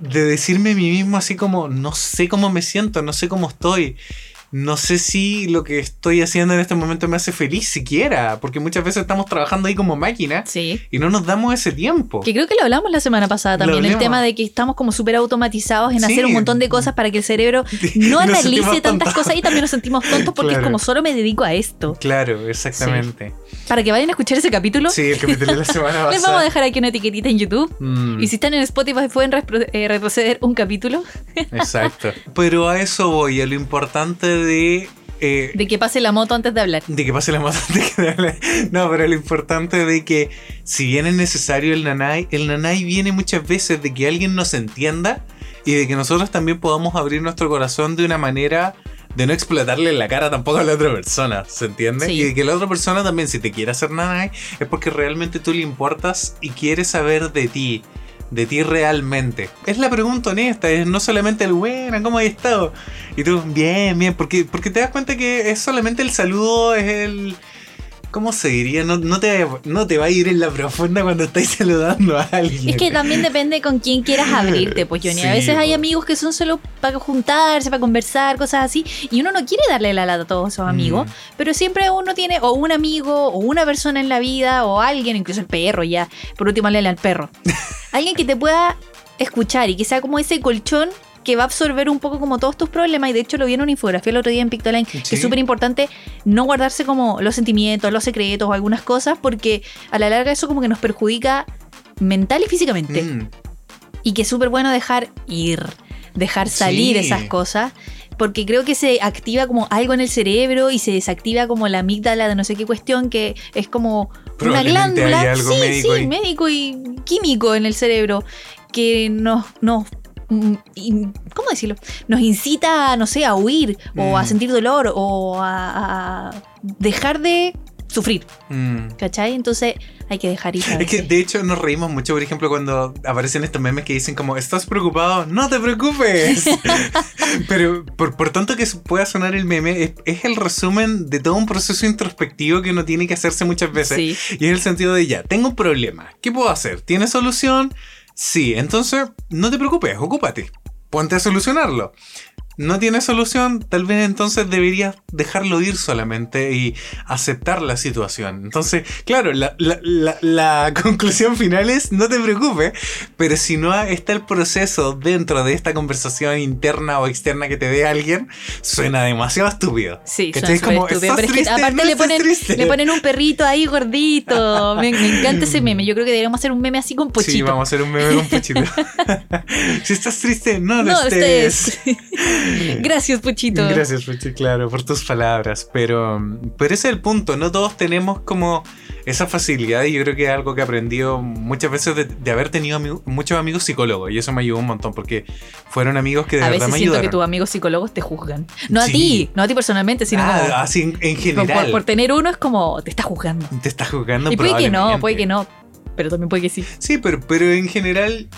de decirme a mí mismo así como, no sé cómo me siento, no sé cómo estoy. No sé si lo que estoy haciendo en este momento me hace feliz siquiera, porque muchas veces estamos trabajando ahí como máquina Sí. y no nos damos ese tiempo. Que creo que lo hablamos la semana pasada también, el tema de que estamos como súper automatizados en Sí. hacer un montón de cosas para que el cerebro *laughs* no analice tantas cosas y también nos sentimos tontos porque Claro. es como solo me dedico a esto. Claro, exactamente. Para que vayan a escuchar ese capítulo, Sí, el capítulo de la semana *laughs* pasada. les vamos a dejar aquí una etiquetita en YouTube. Mm, Y si están en Spotify pueden eh, retroceder un capítulo *laughs* Exacto. Pero a eso voy, a lo importante de... eh, de que pase la moto antes de hablar. De que pase la moto *laughs* antes que darle- No, pero lo importante de que si bien es necesario el nanay, el nanay viene muchas veces de que alguien nos entienda y de que nosotros también podamos abrir nuestro corazón de una manera de no explotarle la cara tampoco a la otra persona, ¿se entiende? Sí. Y de que la otra persona también, si te quiere hacer nanay, es porque realmente tú le importas y quiere saber de ti. De ti realmente. Es la pregunta honesta, es no solamente el bueno, ¿cómo has estado? Y tú, bien, bien, porque, porque te das cuenta que es solamente el saludo, es el. ¿Cómo se diría? No, no, te, no te va a ir en la profunda cuando estáis saludando a alguien. Es que también depende con quién quieras abrirte, pues Johnny. a Sí, veces hay amigos que son solo para juntarse, para conversar, cosas así, y uno no quiere darle la lata a todos esos amigos, Mm. pero siempre uno tiene o un amigo o una persona en la vida o alguien, incluso el perro ya, por último léele al perro. *laughs* alguien que te pueda escuchar y que sea como ese colchón que va a absorber un poco como todos tus problemas y de hecho lo vi en una infografía el otro día en Pictoline que es súper importante no guardarse como los sentimientos, los secretos o algunas cosas porque a la larga eso como que nos perjudica mental y físicamente. Mm, y que es súper bueno dejar ir, dejar salir Sí. esas cosas, porque creo que se activa como algo en el cerebro y se desactiva como la amígdala de no sé qué cuestión, que es como una glándula, algo sí, médico sí, médico y químico en el cerebro, que nos, nos ¿cómo decirlo? Nos incita, no sé, a huir o a Mm. sentir dolor o a, a dejar de sufrir, mm. ¿cachai? Entonces hay que dejar ir. Es que de hecho nos reímos mucho, por ejemplo, cuando aparecen estos memes que dicen como, ¿estás preocupado? No te preocupes. *laughs* Pero por, por tanto que pueda sonar el meme, es, es el resumen de todo un proceso introspectivo que uno tiene que hacerse muchas veces. Sí. Y es el sentido de ya, tengo un problema. ¿Qué puedo hacer? ¿Tiene solución? Sí, entonces no te preocupes, ocúpate. Ponte a solucionarlo. No tiene solución, tal vez entonces deberías dejarlo ir solamente y aceptar la situación. Entonces, claro, la, la- la- la *laughs* conclusión final es no te preocupes, pero si no está el proceso dentro de esta conversación interna o externa que te dé alguien, suena demasiado estúpido. Sí, suena Como, estúpido, ¿estás pero es que aparte No le ponen, triste. le ponen un perrito ahí gordito. Me, me encanta ese meme. Yo creo que deberíamos hacer un meme así con Pochito. Sí, vamos a hacer un meme con Pochito. *laughs* si estás triste, no lo no, estés. estés. *laughs* Gracias, Pochito. Gracias, Pochi, claro, por tus palabras. Pero, pero ese es el punto. No todos tenemos como esa facilidad. Y yo creo que es algo que he aprendido muchas veces de, de haber tenido ami- muchos amigos psicólogos. Y eso me ayudó un montón porque fueron amigos que de A verdad veces me siento ayudaron. que tus amigos psicólogos te juzgan. No a ti, no a ti personalmente, sino Ah, como, así en, general. por, por tener uno es como te está juzgando. Te estás jugando Y puede que no, puede que no. Pero también puede que sí. Sí, pero, pero en general,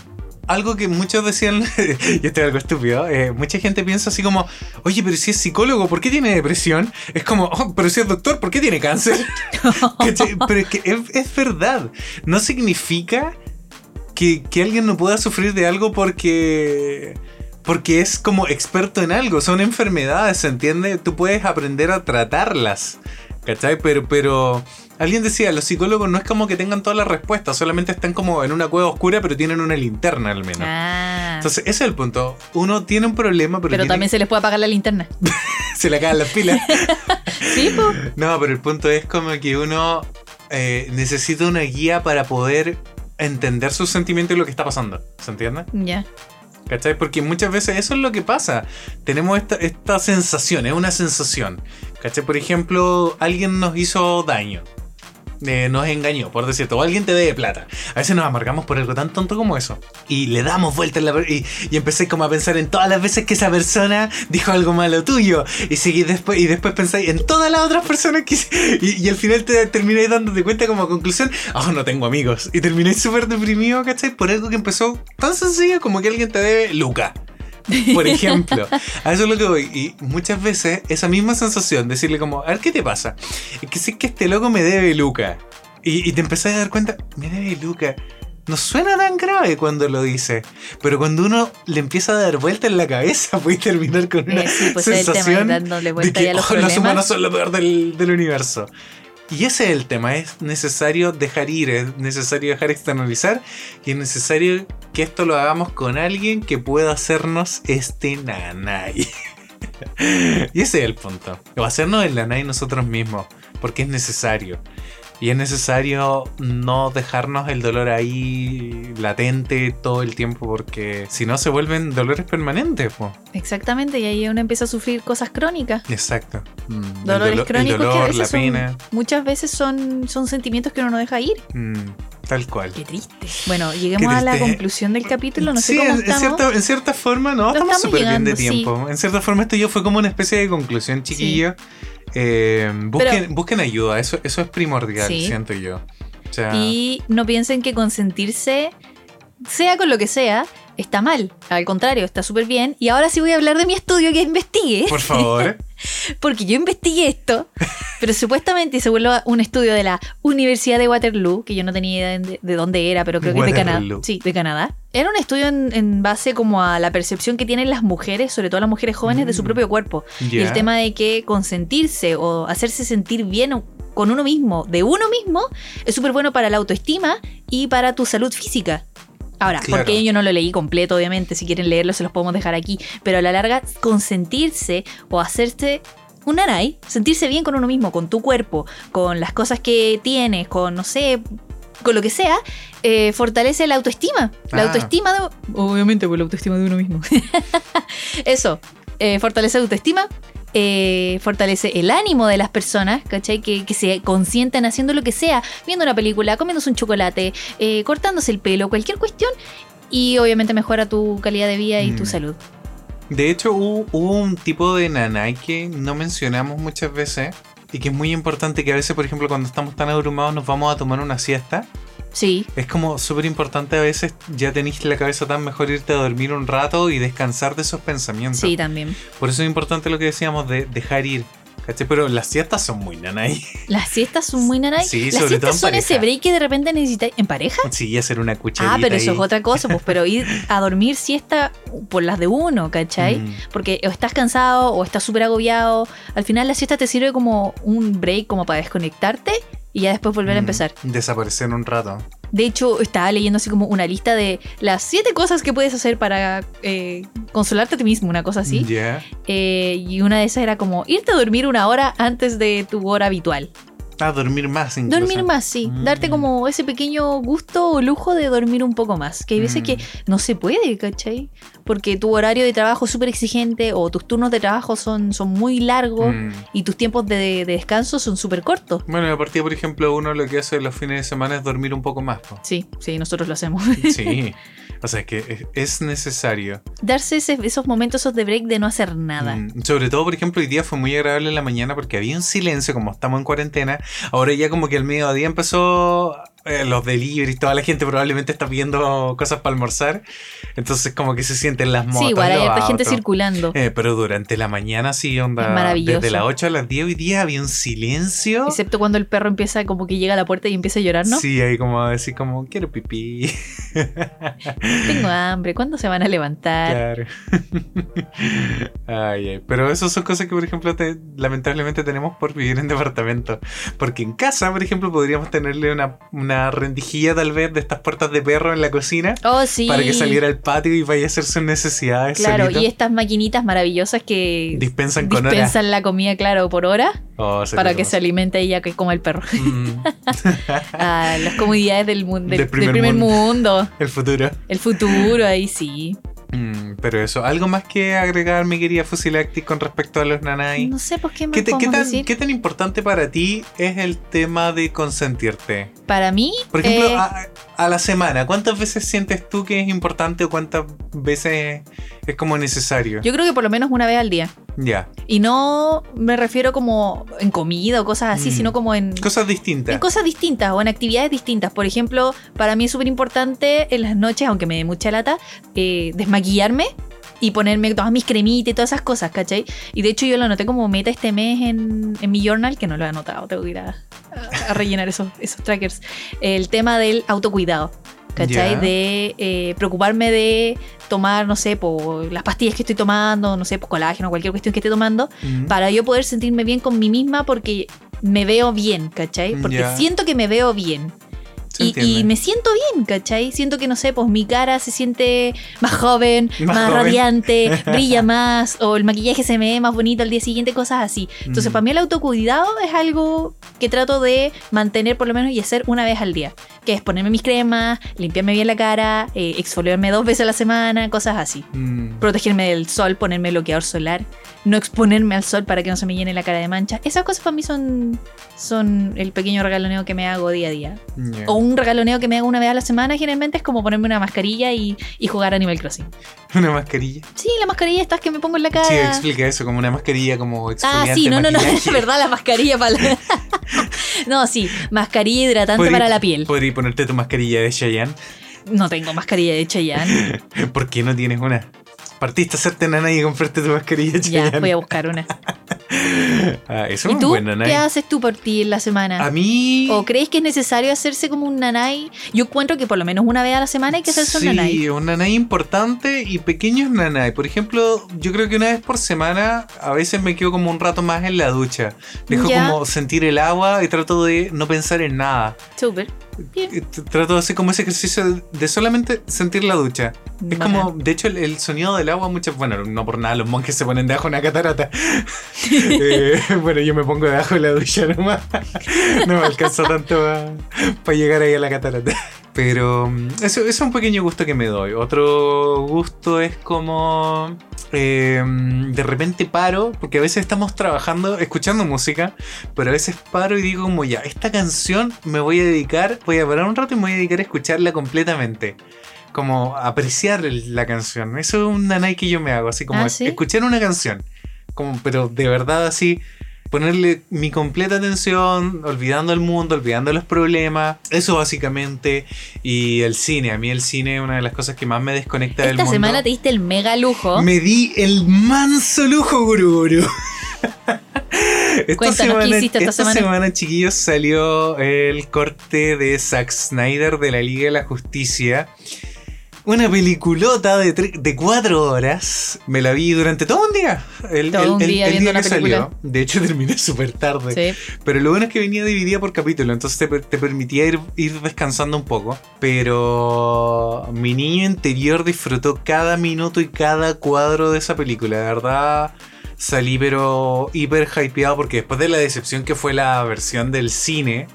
algo que muchos decían, *laughs* y esto es algo estúpido, eh, mucha gente piensa así como, oye, pero si es psicólogo, ¿por qué tiene depresión? Es como, "Oh, pero si es doctor, ¿por qué tiene cáncer? *laughs* Pero es que es, es verdad, no significa que, que alguien no pueda sufrir de algo porque... Porque es como experto en algo, son enfermedades, ¿se entiende? Tú puedes aprender a tratarlas, ¿cachai? Pero, pero alguien decía, los psicólogos no es como que tengan todas las respuestas, solamente están como en una cueva oscura, pero tienen una linterna al menos. Ah. Entonces, ese es el punto. Uno tiene un problema, pero, pero tiene- también se les puede apagar la linterna. *laughs* se le acaban las pilas. *laughs* Sí, po. no, pero el punto es como que uno eh, necesita una guía para poder entender sus sentimientos y lo que está pasando. ¿Se entiende? Ya. ¿Cachai? Porque muchas veces eso es lo que pasa. Tenemos esta, esta sensación, es una sensación. ¿Cachai? Por ejemplo, alguien nos hizo daño. Eh, nos engañó, por decirte, o alguien te debe plata. A veces nos amargamos por algo tan tonto como eso. Y le damos vuelta en la, y, y empecé como a pensar en todas las veces que esa persona dijo algo malo tuyo. Y seguí después, y después pensáis en todas las otras personas que... Y, y al final te termináis dándote cuenta como conclusión, oh, no tengo amigos. Y termináis súper deprimido, ¿cachai? Por algo que empezó tan sencillo como que alguien te debe Luca. *laughs* Por *laughs* ejemplo, a eso es lo que voy. Y muchas veces esa misma sensación, decirle como, a ver qué te pasa. Es que sé que este loco me debe Luca. Y, y te empezás a dar cuenta, me debe Luca. No suena tan grave cuando lo dice, pero cuando uno le empieza a dar vuelta en la cabeza, *laughs* puede terminar con una Eh, sí, pues es el tema, sensación de vuelta que "Oh, los problemas". humanos son lo peor del, del universo. Y ese es el tema, es necesario dejar ir, es necesario dejar externalizar y es necesario que esto lo hagamos con alguien que pueda hacernos este nanay. *laughs* y ese es el punto. O hacernos el nanay nosotros mismos, porque es necesario. Y es necesario no dejarnos el dolor ahí latente todo el tiempo, porque si no se vuelven dolores permanentes. po. Exactamente, y ahí uno empieza a sufrir cosas crónicas. Exacto. Mm, Dolores dolo- crónicos dolor, que a veces la son- pena. muchas veces son, son sentimientos que uno no deja ir. Mm, tal cual. Qué triste. Bueno, lleguemos a la conclusión del capítulo, no sé sí, cómo en, estamos. cierta, en cierta forma, no, estamos estamos súper bien de sí. tiempo. En cierta forma, esto yo fue como una especie de conclusión, chiquillo. Eh, busquen, Pero- busquen ayuda, eso, eso es primordial, Sí. siento yo. O sea, Y no piensen que consentirse, sea con lo que sea, está mal. Al contrario, está súper bien. Y ahora sí voy a hablar de mi estudio que investigué. por favor. *laughs* Porque yo investigué esto, pero supuestamente se vuelve un estudio de la Universidad de Waterloo, que yo no tenía idea de, de dónde era, pero creo que es de Canadá. Sí, de Canadá. Era un estudio en, en base como a la percepción que tienen las mujeres, sobre todo las mujeres jóvenes, de su Mm. propio cuerpo. Y el tema de que consentirse o hacerse sentir bien con uno mismo, de uno mismo, es súper bueno para la autoestima y para tu salud física. Ahora, Claro. porque yo no lo leí completo, obviamente, si quieren leerlo se los podemos dejar aquí, pero a la larga, consentirse o hacerse un naray, sentirse bien con uno mismo, con tu cuerpo, con las cosas que tienes, con, no sé, con lo que sea, eh, fortalece la autoestima. La Ah. autoestima de... Obviamente, pues la autoestima de uno mismo. *laughs* Eso, eh, fortalece la autoestima, eh, fortalece el ánimo de las personas, ¿cachai? Que, que se consientan haciendo lo que sea, viendo una película, comiéndose un chocolate, eh, cortándose el pelo, cualquier cuestión. Y obviamente mejora tu calidad de vida y tu Mm. salud. De hecho, hubo, hubo un tipo de nanay que no mencionamos muchas veces y que es muy importante que a veces, por ejemplo, cuando estamos tan abrumados nos vamos a tomar una siesta. Sí, Es como súper importante a veces, ya tenéis la cabeza tan mejor irte a dormir un rato y descansar de esos pensamientos. sí, también. Por eso es importante lo que decíamos de dejar ir. ¿cachai? Pero las siestas son muy nanay. *laughs* Las siestas son muy naray. Sí, Las sobre todo siestas en son ese pareja. break que de repente necesitáis. ¿En pareja? Sí, hacer una cucharita Ah, pero eso ahí. es otra cosa, pues, pero ir a dormir siesta por las de uno, ¿cachai? Mm. Porque o estás cansado o estás súper agobiado. Al final la siesta te sirve como un break, como para desconectarte y ya después volver a Mm, empezar. Desaparecer un rato. De hecho, estaba leyendo así como una lista de las siete cosas que puedes hacer para eh, consolarte a ti mismo, una cosa así. Eh, y una de esas era como irte a dormir una hora antes de tu hora habitual. Ah, dormir más incluso. Dormir más, sí. Mm. Darte como ese pequeño gusto o lujo de dormir un poco más. Que hay veces Mm. que no se puede, ¿cachai? Porque tu horario de trabajo es súper exigente o tus turnos de trabajo son, son muy largos Mm. y tus tiempos de, de descanso son súper cortos. Bueno, a partir, por ejemplo, uno lo que hace los fines de semana es dormir un poco más. po. Sí, sí, nosotros lo hacemos. Sí. *laughs* O sea, que es- es necesario. Darse ese- esos momentos esos de break de no hacer nada. Mm, Sobre todo, por ejemplo, hoy día fue muy agradable en la mañana porque había un silencio, como estamos en cuarentena. Ahora ya como que al mediodía empezó eh, los deliveries, toda la gente probablemente está pidiendo cosas para almorzar. Entonces como que se sienten las motos. Sí, igual hay harta gente circulando. Eh, pero durante la mañana sí, onda. Es maravilloso. Desde las 8 a las 10 hoy día había un silencio. Excepto cuando el perro empieza como que llega a la puerta y empieza a llorar, ¿no? Sí, ahí como decir como, quiero pipí. *laughs* Tengo hambre, ¿cuándo se van a levantar? Claro. *laughs* ay, ay. Pero esas son cosas que, por ejemplo, te- lamentablemente tenemos por vivir en departamento. Porque en casa, por ejemplo, podríamos tenerle una, una rendijilla tal vez de estas puertas de perro en la cocina. Oh, sí. Para que saliera al patio y vaya a hacer sus necesidades. Claro, solito. y estas maquinitas maravillosas que Dispensan con hora. dispensan la comida, claro, por hora, Oh, para que se alimente ella que coma el perro. Mm, *laughs* Ah, las comodidades del, mundo, del, Del del primer primer, mundo. el futuro. El futuro, ahí sí. Mm, pero eso, ¿algo más que agregar, mi querida Fusilacti, con respecto a los nanay? No sé, pues qué más ¿Qué, te- qué tan, decir. qué tan importante para ti es el tema de consentirte? Para mí, Por ejemplo, eh, a, a la semana, ¿cuántas veces sientes tú que es importante o cuántas veces es como necesario? yo creo que por lo menos una vez al día. Ya, Y no me refiero como en comida o cosas así, Mm. sino como en, cosas distintas. en cosas distintas o en actividades distintas. Por ejemplo, para mí es súper importante en las noches, aunque me dé mucha lata, eh, desmaquillarme y ponerme todas mis cremitas y todas esas cosas, ¿cachai? Y de hecho yo lo anoté como meta este mes en, en mi journal, que no lo he anotado, tengo que ir a, a rellenar esos, esos trackers. El tema del autocuidado. ¿Cachai? De eh, preocuparme de tomar, no sé, por las pastillas que estoy tomando, no sé, por colágeno, cualquier cuestión que esté tomando, Mm. para yo poder sentirme bien con mí misma porque me veo bien, ¿cachai? Porque siento que me veo bien. Y, me siento bien, ¿cachai? Siento que, no sé, pues mi cara se siente más joven, *laughs* Más más, joven. radiante, *laughs* brilla más, o el maquillaje se me ve más bonito al día siguiente, cosas así. Entonces, Mm. para mí el autocuidado es algo que trato de mantener por lo menos y hacer una vez al día. Que es ponerme mis cremas, limpiarme bien la cara, eh, exfoliarme dos veces a la semana, cosas así. Mm. Protegerme del sol, ponerme bloqueador solar, no exponerme al sol para que no se me llene la cara de mancha. Esas cosas para mí son, son el pequeño regaloneo que me hago día a día. O un regaloneo que me hago una vez a la semana, generalmente es como ponerme una mascarilla y, y jugar Animal Crossing. Una mascarilla. Sí, la mascarilla estas que me pongo en la cara. Sí, explica eso, como una mascarilla como Ah, exfoliante, sí, no, no, no, *laughs* es verdad, la mascarilla para la... *laughs* No, sí, mascarilla hidratante para la piel. Podrí ponerte tu mascarilla de Cheyenne. No tengo mascarilla de Chayanne. *laughs* ¿Por qué no tienes una? Partiste a hacerte nana y comprarte tu mascarilla de Ya, Chayanne. voy a buscar una. *laughs* Ah, eso ¿Y es tú? buena, ¿Qué nanay. haces tú por ti en la semana? A mí. ¿O crees que es necesario hacerse como un nanay? Yo encuentro que por lo menos una vez a la semana hay que hacerse sí, un nanay. un nanay importante y pequeños nanay. Por ejemplo, yo creo que una vez por semana a veces me quedo como un rato más en la ducha. Dejo Ya. como sentir el agua y trato de no pensar en nada. Súper. Bien. T- Trato de hacer como ese ejercicio de- solamente sentir la ducha. Es como, de hecho, el, el sonido del agua, muchas, bueno, no por nada, los monjes se ponen debajo de una catarata. *laughs* Eh, bueno, yo me pongo debajo de la ducha nomás. *laughs* No me alcanza tanto para llegar ahí a la catarata. Pero mm, eso, es un pequeño gusto que me doy. Otro gusto es como... eh, de repente paro, porque a veces estamos trabajando, escuchando música, pero a veces paro y digo como ya, esta canción me voy a dedicar, voy a parar un rato y me voy a dedicar a escucharla completamente. Como apreciar la canción. Eso es un nanay que yo me hago, así como Ah, escuchar una canción. Como, pero de verdad así, ponerle mi completa atención, olvidando el mundo, olvidando los problemas. Eso básicamente. Y el cine. A mí el cine es una de las cosas que más me desconecta del Esta mundo. semana te diste el mega lujo. Me di el manso lujo, guru guru. *laughs* Esta Cuéntanos, ¿qué hiciste esta semana? chiquillos, salió el corte de Zack Snyder de la Liga de la Justicia. Una peliculota de, de cuatro horas. Me la vi durante todo un día. El, Todo el- un día el que película. salió. De hecho, *laughs* terminé súper tarde. Sí. Pero lo bueno es que venía dividida por capítulo, entonces te, te permitía ir, ir descansando un poco. Pero mi niño interior disfrutó cada minuto y cada cuadro de esa película. De verdad, salí pero hiper hypeado porque después de la decepción que fue la versión del cine,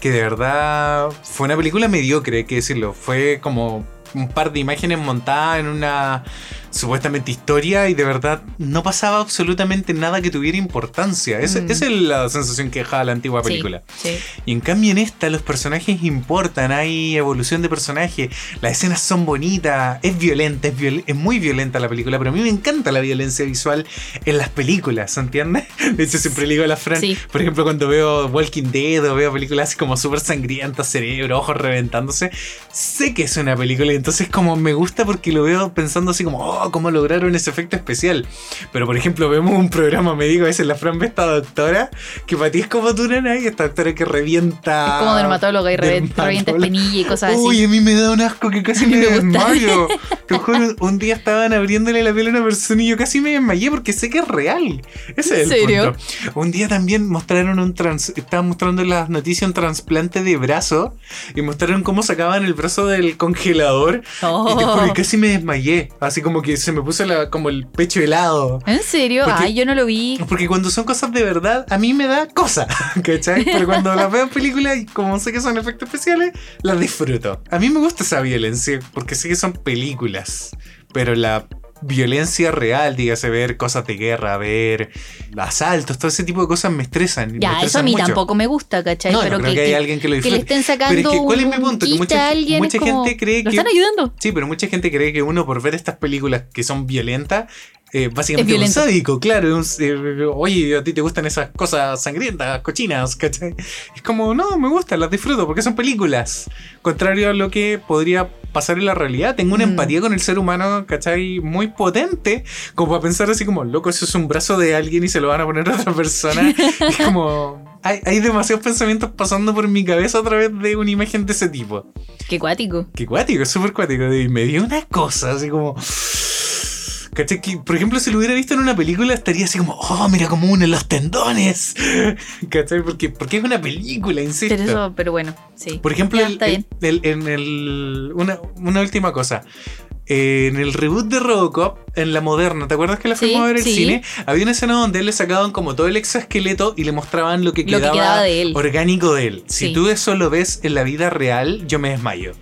que de verdad fue una película mediocre, hay que decirlo. Fue como un par de imágenes montadas en una supuestamente historia y de verdad no pasaba absolutamente nada que tuviera importancia. Esa, Mm. esa es la sensación que dejaba la antigua Sí, película. sí. Y en cambio en esta los personajes importan, hay evolución de personaje, las escenas son bonitas, es violenta, es, viol- es muy violenta la película, pero a mí me encanta la violencia visual en las películas, ¿entiendes? *laughs* De hecho siempre le digo a la Fran, Sí. por ejemplo cuando veo Walking Dead o veo películas así como súper sangrientas, cerebro, ojos reventándose, sé que es una película y entonces como me gusta porque lo veo pensando así como, oh, cómo lograron ese efecto especial. Pero por ejemplo vemos un programa, me digo, a veces la Fran ve esta doctora, que para ti es como tu nena y esta doctora que revienta... Es como dermatóloga y revienta, dermatóloga. revienta espinilla y cosas Uy, así. a mí me da un asco que casi me desmayo. *laughs* Te juro, un día estaban abriéndole la piel a una persona y yo casi me desmayé porque sé que es real. Ese es ¿En el serio? punto. Un día también mostraron un trans, estaban mostrando en las noticias un trasplante de brazo y mostraron cómo sacaban el brazo del congelador y te juro, Oh. y casi me desmayé. Así como que se me puso la- como el pecho helado. ¿En serio? Porque- Ay, yo no lo vi. Porque cuando son cosas de verdad, a mí me da cosa, *laughs* ¿cachai? Pero cuando las veo en películas y como sé que son efectos especiales, las disfruto. A mí me gusta esa violencia porque sé que son películas. pero la violencia real, dígase, ver cosas de guerra, ver asaltos, todo ese tipo de cosas me estresan. me Ya, eso a mí mucho. tampoco me gusta, ¿cachai? No, no Pero creo que, que, hay alguien que lo que disfrute. le estén sacando Pero es que, ¿cuál es mi un punto? Que mucha- como, gente cree ¿Lo que- están ayudando? Sí, pero mucha gente cree que uno por ver estas películas que son violentas, eh, básicamente Es un sádico, claro. un- eh, oye, a ti te gustan esas cosas sangrientas, cochinas, ¿cachai? Es como, no, me gustan, las disfruto porque son películas. Contrario a lo que podría pasar en la realidad. Tengo una Mm. empatía con el ser humano, ¿cachai? Muy potente, como para pensar así como, loco, eso es un brazo de alguien y se lo van a poner a otra persona. *laughs* es como, hay, hay demasiados pensamientos pasando por mi cabeza a través de una imagen de ese tipo. Qué cuático. Qué cuático, súper cuático. Y me dio una cosa así como. ¿Cachai? Que, por ejemplo, si lo hubiera visto en una película, estaría así como, oh, mira como uno en los tendones. *laughs* ¿Cachai? Porque, porque es una película, insisto. Pero eso, pero bueno, sí. Por ejemplo, Ya, el- el- bien. el- en el. Una, una última cosa. Eh, En el reboot de Robocop, en la moderna, ¿te acuerdas que la Sí, fuimos a ver al sí. cine? Había una escena donde él le sacaban como todo el exoesqueleto y le mostraban lo que Lo que quedaba, quedaba de él. orgánico de él. Si Sí. tú eso lo ves en la vida real, yo me desmayo.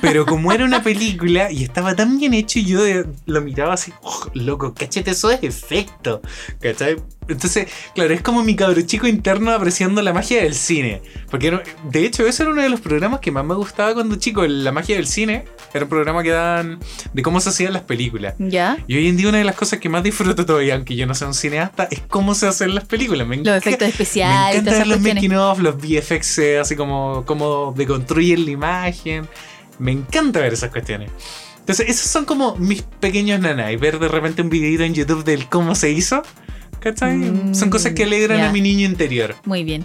Pero como era una película y estaba tan bien hecho, y yo lo miraba así, "Oh, loco, cachete, eso es efecto. ¿Cachai? Entonces, claro, es como mi cabro chico interno apreciando la magia del cine. Porque de hecho, ese era uno de los programas que más me gustaba cuando chico, la magia del cine. Era un programa que daban de cómo se hacían las películas. ¿Ya? Y hoy en día una de las cosas que más disfruto todavía, aunque yo no sea un cineasta, es cómo se hacen las películas. Me Los efectos me especiales, encanta todas ver esas los making of, los VFX, eh, así como cómo deconstruyen la imagen. Me encanta ver esas cuestiones. Entonces, esos son como mis pequeños nanay. Ver de repente un videito en YouTube del cómo se hizo. ¿Cachai? Mm, son cosas que alegran ya. a mi niño interior. Muy bien.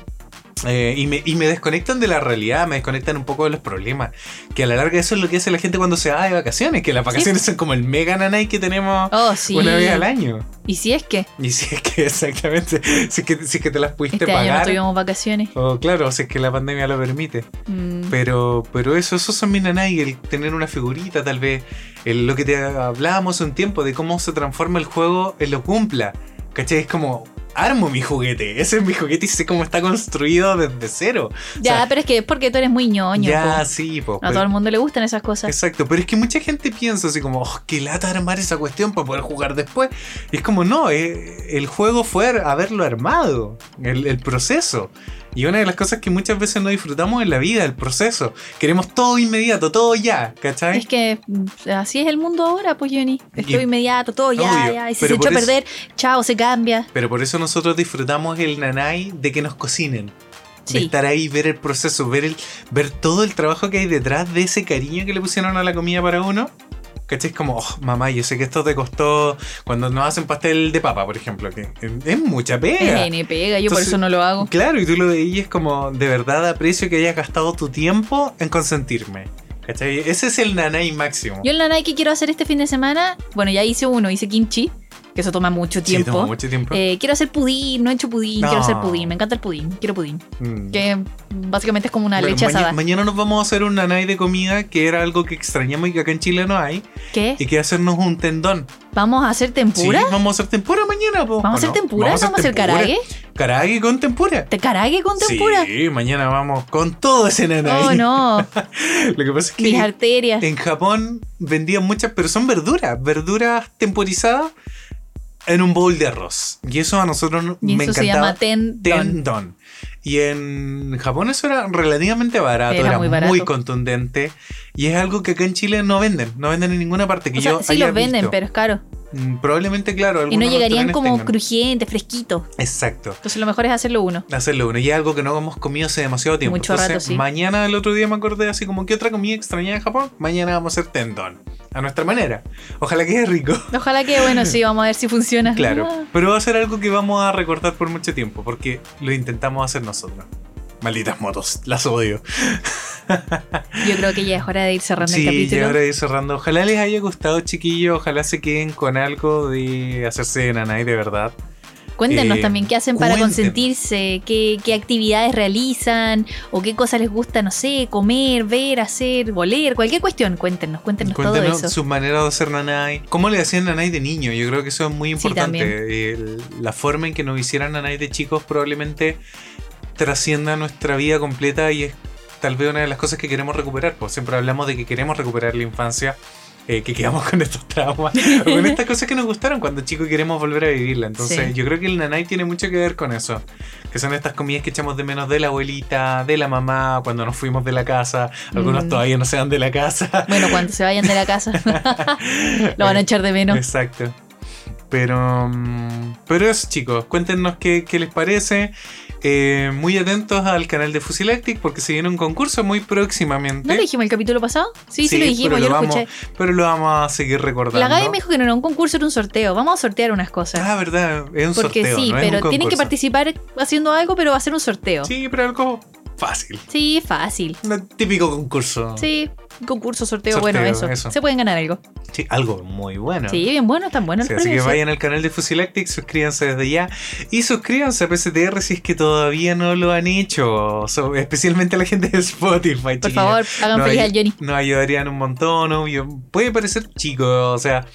Eh, y, me, y me desconectan de la realidad, me desconectan un poco de los problemas. Que a la larga eso es lo que hace la gente cuando se va de vacaciones. Que las vacaciones son como el mega nanay que tenemos Oh, sí. una vez al año. Y si es que Y si es que *laughs* exactamente, si es que, si es que te las pudiste este año no pagar. tuvimos vacaciones. o claro, si es que la pandemia lo permite. Mm, Pero, pero eso, esos son mis nanay, el tener una figurita, tal vez, el- lo que te hablábamos un tiempo de cómo se transforma el juego en lo cumpla. ¿Cachai? Es como, armo mi juguete, ese es mi juguete y sé cómo está construido desde cero. ya, o sea, pero es que es porque tú eres muy ñoño. ya, po. sí, po, A pero- todo el mundo le gustan esas cosas. Exacto, pero es que mucha gente piensa así como, oh, qué lata armar esa cuestión para poder jugar después. Y es como, no, eh, el juego fue haberlo armado, el, el proceso. Y una de las cosas que muchas veces no disfrutamos en la vida, el proceso. Queremos todo inmediato, todo ya, ¿cachai? Es que mm, así es el mundo ahora, pues Johnny. Es todo inmediato, todo ya, Obvio, ya. Y si se echó a perder, chao, se cambia. Pero por eso nosotros disfrutamos el nanay de que nos cocinen. De Sí. estar ahí, ver el proceso, ver, el, ver todo el trabajo que hay detrás de ese cariño que le pusieron a la comida para uno. ¿Cachai? Es como, oh, mamá, yo sé que esto te costó cuando nos hacen pastel de papa, por ejemplo, que es mucha pega. Es pega, yo por Entonces- eso no lo hago. Claro, y tú lo veías como, de verdad aprecio que hayas gastado tu tiempo en consentirme. ¿Cachai? Ese es el nanay máximo. Yo la Nike que quiero hacer este fin de semana, bueno, ya hice uno, hice kimchi, que eso toma mucho Sí, tiempo. toma mucho tiempo. Eh, quiero hacer pudín, no he hecho pudín, No. quiero hacer pudín, me encanta el pudín, quiero pudín. Mm. Que básicamente es como una Bueno, leche maña- asada. mañana nos vamos a hacer un nanay de comida que era algo que extrañamos y que acá en Chile no hay. ¿Qué? Y que hacernos un tendón. ¿Vamos a hacer tempura? Sí, vamos a hacer tempura mañana, po, ¿Vamos a ¿o hacer tempura? ¿Vamos a hacer carague? Carague con tempura. ¿Te con tempura? Sí, mañana vamos con todo ese nanay. Oh, no, *laughs* Lo que pasa es mis que arterias. en Japón vendían muchas, pero son verduras, verduras temporizadas en un bowl de arroz. Y eso a nosotros no- Y me eso se encantaba. llama tendon. Y en Japón eso era relativamente barato, Era era, muy contundente. Y es algo que acá en Chile no venden, no venden en ninguna parte que O sea, yo sí haya los venden, visto. pero es caro. Mm, Probablemente, claro. Y no llegarían como tengan. crujientes, fresquitos. Exacto. Entonces lo mejor es hacerlo uno. Hacerlo uno. Y es algo que no hemos comido hace demasiado tiempo. Mucho Entonces, rato, sí. mañana, el otro día me acordé así como, ¿qué otra comida extraña de Japón? Mañana vamos a hacer tendón. A nuestra manera. Ojalá quede rico. *laughs* Ojalá que, bueno, sí, vamos a ver si funciona. Claro. Ah, Pero va a ser algo que vamos a recordar por mucho tiempo. Porque lo intentamos hacer nosotros. Malditas motos. Las odio. Yo creo que ya es hora de ir cerrando el Sí, capítulo. ya ahora de ir cerrando. Ojalá les haya gustado, chiquillos. Ojalá se queden con algo de hacerse de nanay de verdad. Cuéntenos Eh, también qué hacen para consentirse, qué, qué actividades realizan o qué cosas les gusta, no sé, comer, ver, hacer, oler, cualquier cuestión. Cuéntenos, cuéntenos, Cuéntenos todo eso. sus maneras de hacer nanay. ¿Cómo le hacían nanay de niño? Yo creo que eso es muy Sí, importante. El- la forma en que nos hicieran nanay de chicos probablemente trascienda nuestra vida completa y es tal vez una de las cosas que queremos recuperar. Pues siempre hablamos de que queremos recuperar la infancia eh, que quedamos con estos traumas, o con estas cosas que nos gustaron cuando chicos queremos volver a vivirla. Entonces, Sí. yo creo que el nanay tiene mucho que ver con eso. Que son estas comidas que echamos de menos de la abuelita, de la mamá, cuando nos fuimos de la casa. Algunos Mm. todavía no se van de la casa. Bueno, cuando se vayan de la casa, *laughs* lo van a echar de menos. Exacto. Pero, mm, pero eso, chicos, cuéntenos qué, qué les parece. Eh, muy atentos al canal de Fusilactic porque se viene un concurso muy próximamente. ¿No lo dijimos el capítulo pasado? Sí, sí, Sí, lo dijimos, yo lo vamos- escuché. Pero lo vamos a seguir recordando. La Gaby me dijo que no era un concurso, era un sorteo. Vamos a sortear unas cosas. Ah, verdad, es un Porque sorteo. sí, no es pero tienen que participar haciendo algo, pero va a ser un sorteo. Sí, Sí, pero algo fácil. fácil. Un típico concurso. Sí, concurso, sorteo, Sorteo, bueno, eso. eso. Se pueden ganar algo. Sí, algo muy bueno. Sí, bien bueno, están buenos Sí, así que sí. vayan al canal de Fusilactic, suscríbanse desde ya y suscríbanse a PSTR si es que todavía no lo han hecho, So- especialmente la gente de Spotify. Por favor, hagan feliz al Johnny. Nos ayudarían un montón, obvio. Puede parecer chico, o sea,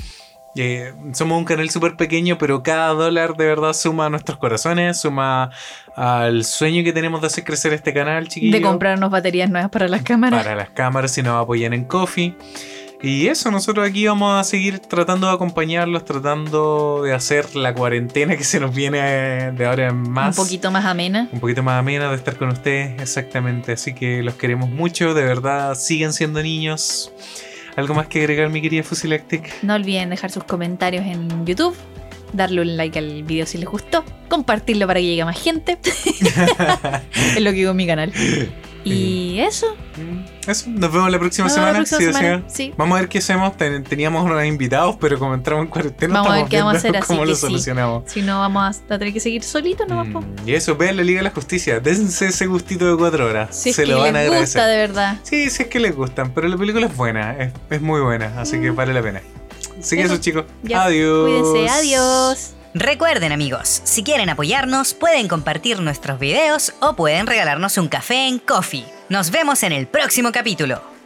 eh, somos un canal súper pequeño, pero cada dólar de verdad suma a nuestros corazones, suma al sueño que tenemos de hacer crecer este canal, chiquillos. De comprarnos baterías nuevas para las cámaras. Para las cámaras si nos apoyan en Coffee. Y eso, nosotros aquí vamos a seguir tratando de acompañarlos, tratando de hacer la cuarentena que se nos viene de ahora en más. Un poquito más amena. un poquito más amena de estar con ustedes, exactamente. Así que los queremos mucho, de verdad, sigan siendo niños. ¿Algo más que agregar, mi querida Fusilactic? No olviden dejar sus comentarios en YouTube, darle un like al video si les gustó, compartirlo para que llegue a más gente. *laughs* *laughs* es lo que digo en mi canal. *laughs* Y eso. Mm, Eso, nos vemos la próxima Nos vemos semana. la próxima si semana, desean. sí. Vamos a ver qué hacemos. Ten- teníamos unos invitados, pero como entramos en cuarentena, Vamos a ver estamos qué vamos a viendo hacer, así cómo que lo sí. solucionamos. Si no, vamos a tener que seguir solitos nomás. Mm, y eso, vean la Liga de la Justicia. Dense ese gustito de cuatro horas. Si es Se que lo van a les agradecer. gusta de verdad. Sí, sí es que les gustan, pero la película es buena, es, es muy buena, así que vale la pena. Así que Mm. Eso. eso, chicos. Ya, Adiós. Cuídense, adiós. Recuerden amigos, si quieren apoyarnos pueden compartir nuestros videos o pueden regalarnos un café en Coffee. Nos vemos en el próximo capítulo.